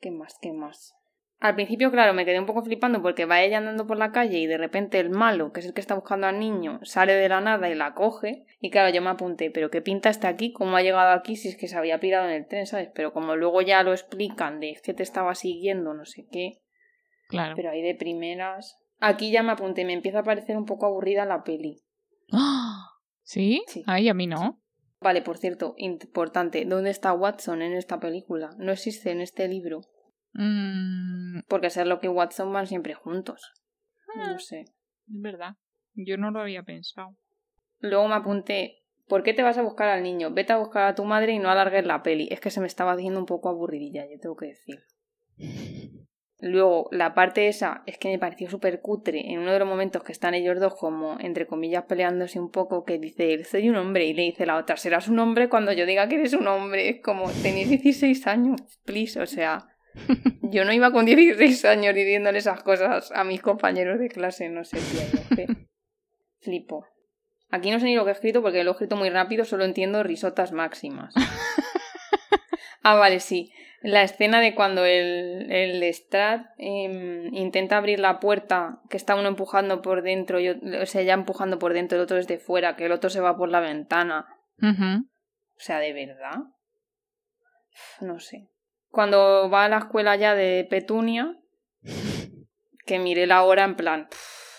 ¿Qué más? ¿Qué más? Al principio, claro, me quedé un poco flipando porque va ella andando por la calle y de repente el malo, que es el que está buscando al niño, sale de la nada y la coge. Y claro, yo me apunté, pero ¿qué pinta está aquí? ¿Cómo ha llegado aquí si es que se había pirado en el tren, ¿sabes? Pero como luego ya lo explican de que te estaba siguiendo, no sé qué. Claro. Pero ahí de primeras. Aquí ya me apunté, me empieza a parecer un poco aburrida la peli. ¡Ah! ¿Sí? Sí. Ay, a mí no. Vale, por cierto, importante, ¿dónde está Watson en esta película? No existe en este libro, Mm, porque Sherlock y Watson van siempre juntos. Ah. No sé. es verdad. Yo no lo había pensado. Luego me apunté, ¿por qué te vas a buscar al niño? Vete a buscar a tu madre y no alargues la peli. Es que se me estaba haciendo un poco aburridilla, yo tengo que decir. Luego, la parte esa es que me pareció súper cutre en uno de los momentos que están ellos dos como, entre comillas, peleándose un poco, que dice él, soy un hombre, y le dice la otra, serás un hombre cuando yo diga que eres un hombre. Es como, tenéis 16 años, please, o sea, yo no iba con 16 años diciéndole esas cosas a mis compañeros de clase, no sé, tía, yo. Flipo. Aquí no sé ni lo que he escrito porque lo he escrito muy rápido, solo entiendo risotas máximas. Ah, vale, sí. La escena de cuando el, el Strat em, intenta abrir la puerta, que está uno empujando por dentro, y, o sea, ya empujando por dentro, el otro desde fuera, que el otro se va por la ventana. O sea, ¿de verdad? No sé. Cuando va a la escuela ya de Petunia, que miré la hora en plan,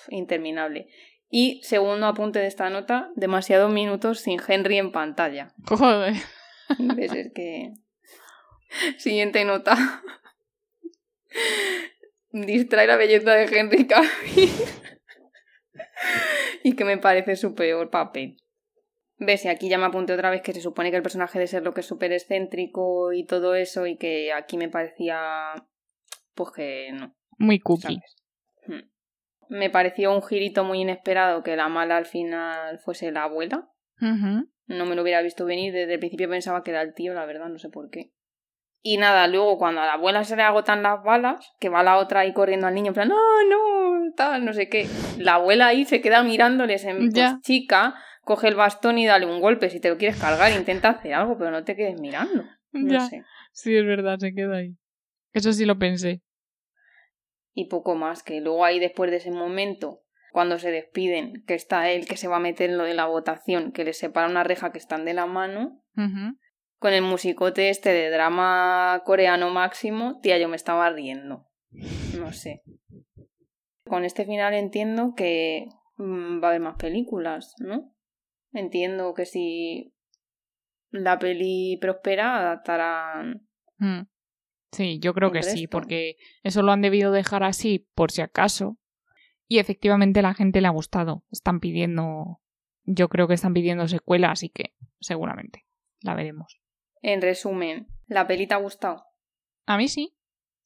interminable. Y segundo apunte de esta nota, demasiados minutos sin Henry en pantalla. Joder. ¿Ves? Es que... Siguiente nota. Distrae la belleza de Henry Cavill. y que me parece su peor papel. Ves, y aquí ya me apunté otra vez que se supone que el personaje de ser lo que es súper excéntrico y todo eso, y que aquí me parecía. Pues que no. Muy cookie. Hmm. Me pareció un girito muy inesperado que la mala al final fuese la abuela. No me lo hubiera visto venir. Desde el principio pensaba que era el tío, la verdad, no sé por qué. Y nada, luego cuando a la abuela se le agotan las balas, que va la otra ahí corriendo al niño, en plan, no, no, tal, no sé qué. La abuela ahí se queda mirándoles en pues, chica, coge el bastón y dale un golpe. Si te lo quieres cargar, intenta hacer algo, pero no te quedes mirando. No sé. Sí, es verdad, se queda ahí. Eso sí lo pensé. Y poco más, que luego ahí después de ese momento, cuando se despiden, que está él que se va a meter en lo de la votación, que les separa una reja que están de la mano con el musicote este de drama coreano máximo, tía, yo me estaba riendo. No sé. Con este final entiendo que mm, va a haber más películas, ¿no? Entiendo que si la peli prospera, adaptarán. Mm. Sí, yo creo que sí, porque eso lo han debido dejar así por si acaso. Y efectivamente la gente le ha gustado. Están pidiendo. Yo creo que están pidiendo secuela, así que seguramente la veremos. En resumen, ¿la peli te ha gustado? A mí sí.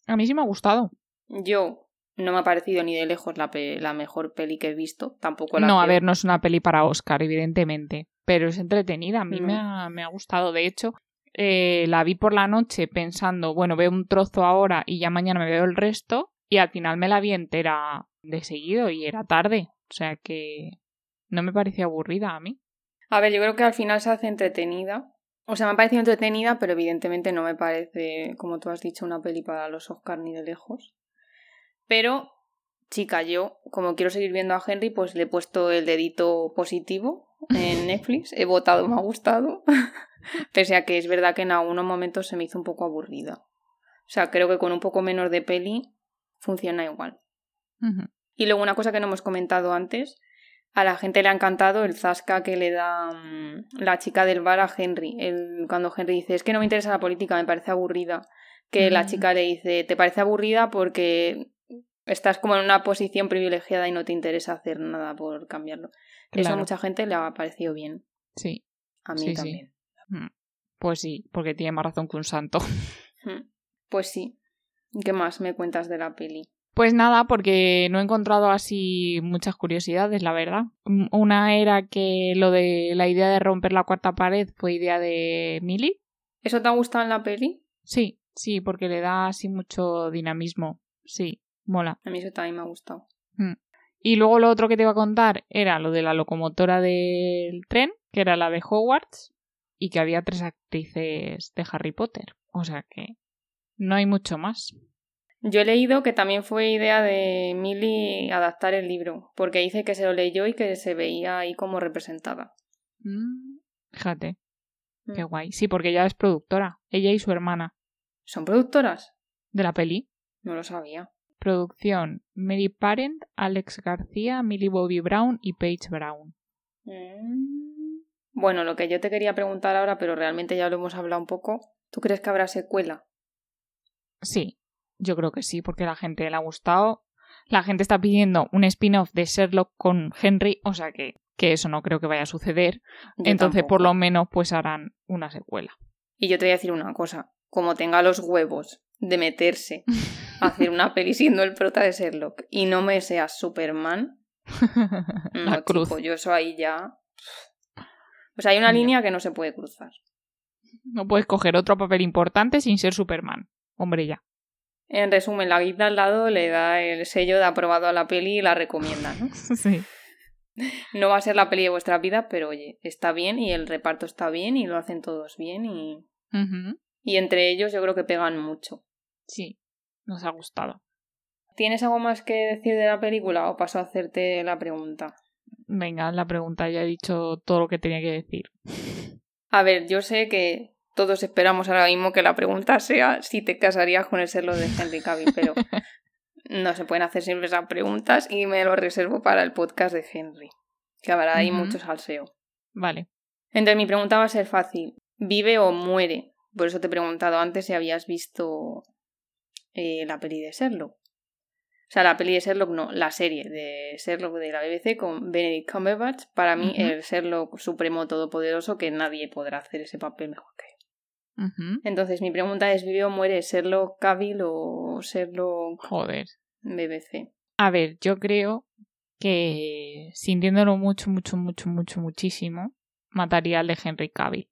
A mí sí me ha gustado. Yo no me ha parecido ni de lejos la, la mejor peli que he visto. Tampoco la No, a ver, no es una peli para Oscar, evidentemente. Pero es entretenida. A mí me, ha, me, ha, gustado. De hecho, eh, la vi por la noche pensando, bueno, veo un trozo ahora y ya mañana me veo el resto. Y al final me la vi entera de seguido y era tarde. O sea que no me parecía aburrida a mí. A ver, yo creo que al final se hace entretenida. O sea, me ha parecido entretenida, pero evidentemente no me parece, como tú has dicho, una peli para los Oscars ni de lejos. Pero, chica, yo, como quiero seguir viendo a Henry, pues le he puesto el dedito positivo en Netflix. He votado, me ha gustado. Pese a que es verdad que en algunos momentos se me hizo un poco aburrida. O sea, creo que con un poco menos de peli funciona igual. Y luego una cosa que no hemos comentado antes a la gente le ha encantado el zasca que le da mm, la chica del bar a Henry. El, cuando Henry dice, es que no me interesa la política, me parece aburrida. Que la mm. chica le dice, te parece aburrida porque estás como en una posición privilegiada y no te interesa hacer nada por cambiarlo. Eso a mucha gente le ha parecido bien. Sí. A mí también. Mm. Pues sí, porque tiene más razón que un santo. Pues sí. ¿Qué más me cuentas de la peli? Pues nada, porque no he encontrado así muchas curiosidades, la verdad. Una era que lo de la idea de romper la cuarta pared fue idea de Millie. ¿Eso te ha gustado en la peli? Sí, sí, porque le da así mucho dinamismo. Sí, mola. A mí eso también me ha gustado. Mm. Y luego lo otro que te iba a contar era lo de la locomotora del tren, que era la de Hogwarts, y que había tres actrices de Harry Potter. O sea que no hay mucho más. Yo he leído que también fue idea de Millie adaptar el libro, porque dice que se lo leyó y que se veía ahí como representada. Mm, fíjate. Qué mm. guay. Sí, porque ella es productora. Ella y su hermana. ¿Son productoras? ¿De la peli? No lo sabía. Producción: Mary Parent, Alex García, Millie Bobby Brown y Paige Brown. Mm. Bueno, lo que yo te quería preguntar ahora, pero realmente ya lo hemos hablado un poco. ¿Tú crees que habrá secuela? Sí, yo creo que sí, porque a la gente le ha gustado. La gente está pidiendo un spin-off de Sherlock con Henry, o sea que, que eso no creo que vaya a suceder. Entonces, por lo menos, pues harán una secuela. Y yo te voy a decir una cosa. Como tenga los huevos de meterse a hacer una peli siendo el prota de Sherlock y no me seas Superman, la cruz. yo eso ahí ya. Pues hay una línea que no se puede cruzar. No puedes coger otro papel importante sin ser Superman. Hombre, ya. En resumen, la guita al lado le da el sello de aprobado a la peli y la recomienda, ¿no? Sí. No va a ser la peli de vuestra vida, pero oye, está bien y el reparto está bien y lo hacen todos bien y... Y entre ellos yo creo que pegan mucho. Sí, nos ha gustado. ¿Tienes algo más que decir de la película o paso a hacerte la pregunta? Venga, la pregunta, ya he dicho todo lo que tenía que decir. A ver, yo sé que todos esperamos ahora mismo que la pregunta sea si te casarías con el serlo de Henry Cavill, pero no se pueden hacer siempre esas preguntas y me lo reservo para el podcast de Henry, que habrá ahí Ujú. mucho salseo. Vale. Entonces mi pregunta va a ser fácil. ¿Vive o muere? Por eso te he preguntado antes si habías visto eh, la peli de Sherlock. O sea, la peli de Sherlock no, la serie de Sherlock de la BBC con Benedict Cumberbatch. Para mí, el Sherlock supremo todopoderoso que nadie podrá hacer ese papel mejor que él. Entonces mi pregunta es, ¿vive o muere Sherlock Cavill o Sherlock Joder. BBC? A ver, yo creo que sintiéndolo mucho, mucho, mucho, mucho, muchísimo, mataría al de Henry Cavill.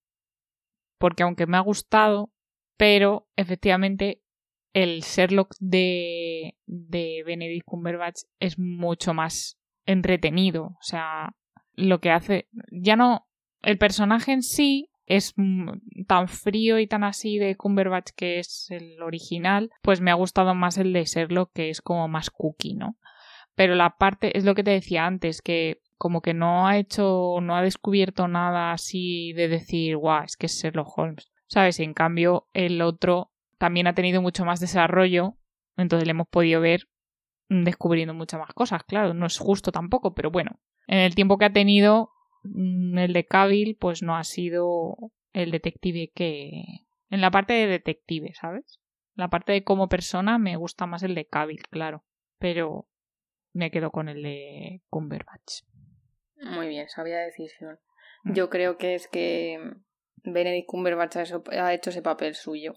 Porque aunque me ha gustado, pero efectivamente el Sherlock de, de Benedict Cumberbatch es mucho más entretenido. O sea, lo que hace. Ya no. El personaje en sí es mm, tan frío y tan así de Cumberbatch que es el original, pues me ha gustado más el de Sherlock que es como más cookie, ¿no? Pero la parte, es lo que te decía antes, que como que no ha hecho, no ha descubierto nada así de decir, guau, es que es Sherlock Holmes, ¿sabes? En cambio, el otro también ha tenido mucho más desarrollo, entonces le hemos podido ver mm, descubriendo muchas más cosas, claro, no es justo tampoco, pero bueno, en el tiempo que ha tenido el de Cavill, pues no ha sido el detective que... En la parte de detective, ¿sabes? La parte de como persona me gusta más el de Cavill, claro, pero me quedo con el de Cumberbatch. Muy bien, sabía decisión. Mm. Yo creo que es que Benedict Cumberbatch ha hecho ese papel suyo.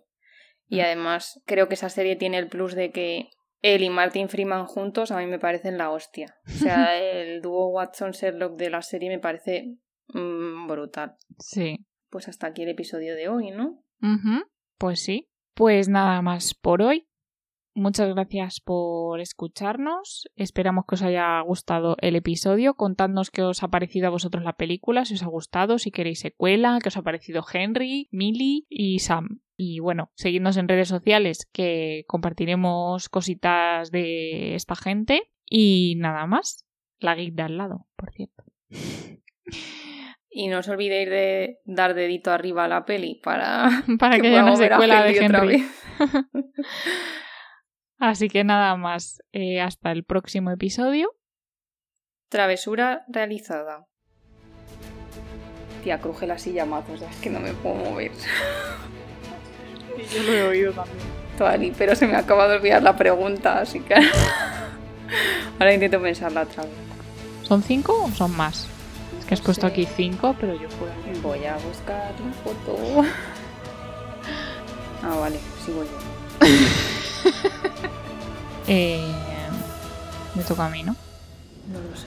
Y Mm. además creo que esa serie tiene el plus de que él y Martin Freeman juntos a mí me parecen la hostia. O sea, el dúo Watson-Sherlock de la serie me parece mm, brutal. Sí. Pues hasta aquí el episodio de hoy, ¿no? Pues sí. Pues nada más por hoy. Muchas gracias por escucharnos. Esperamos que os haya gustado el episodio. Contadnos qué os ha parecido a vosotros la película, si os ha gustado, si queréis secuela, qué os ha parecido Henry, Millie y Sam. Y bueno, seguidnos en redes sociales que compartiremos cositas de esta gente. Y nada más. La geek de al lado, por cierto. Y no os olvidéis de dar dedito arriba a la peli para Para que, haya una secuela de Henry otra Henry. vez. Así que nada más, eh, hasta el próximo episodio. Travesura realizada. Tía, cruje la silla mazos, es que no me puedo mover. Yo lo he oído también. Tuali, pero se me acaba de olvidar la pregunta, así que ahora intento pensarla otra vez. ¿Son cinco o son más? Es que has No puesto sé. aquí cinco, pero yo juro. Voy a buscar la foto. Ah, vale, sigo yo. Eh, me toca a mí, ¿no? No lo sé.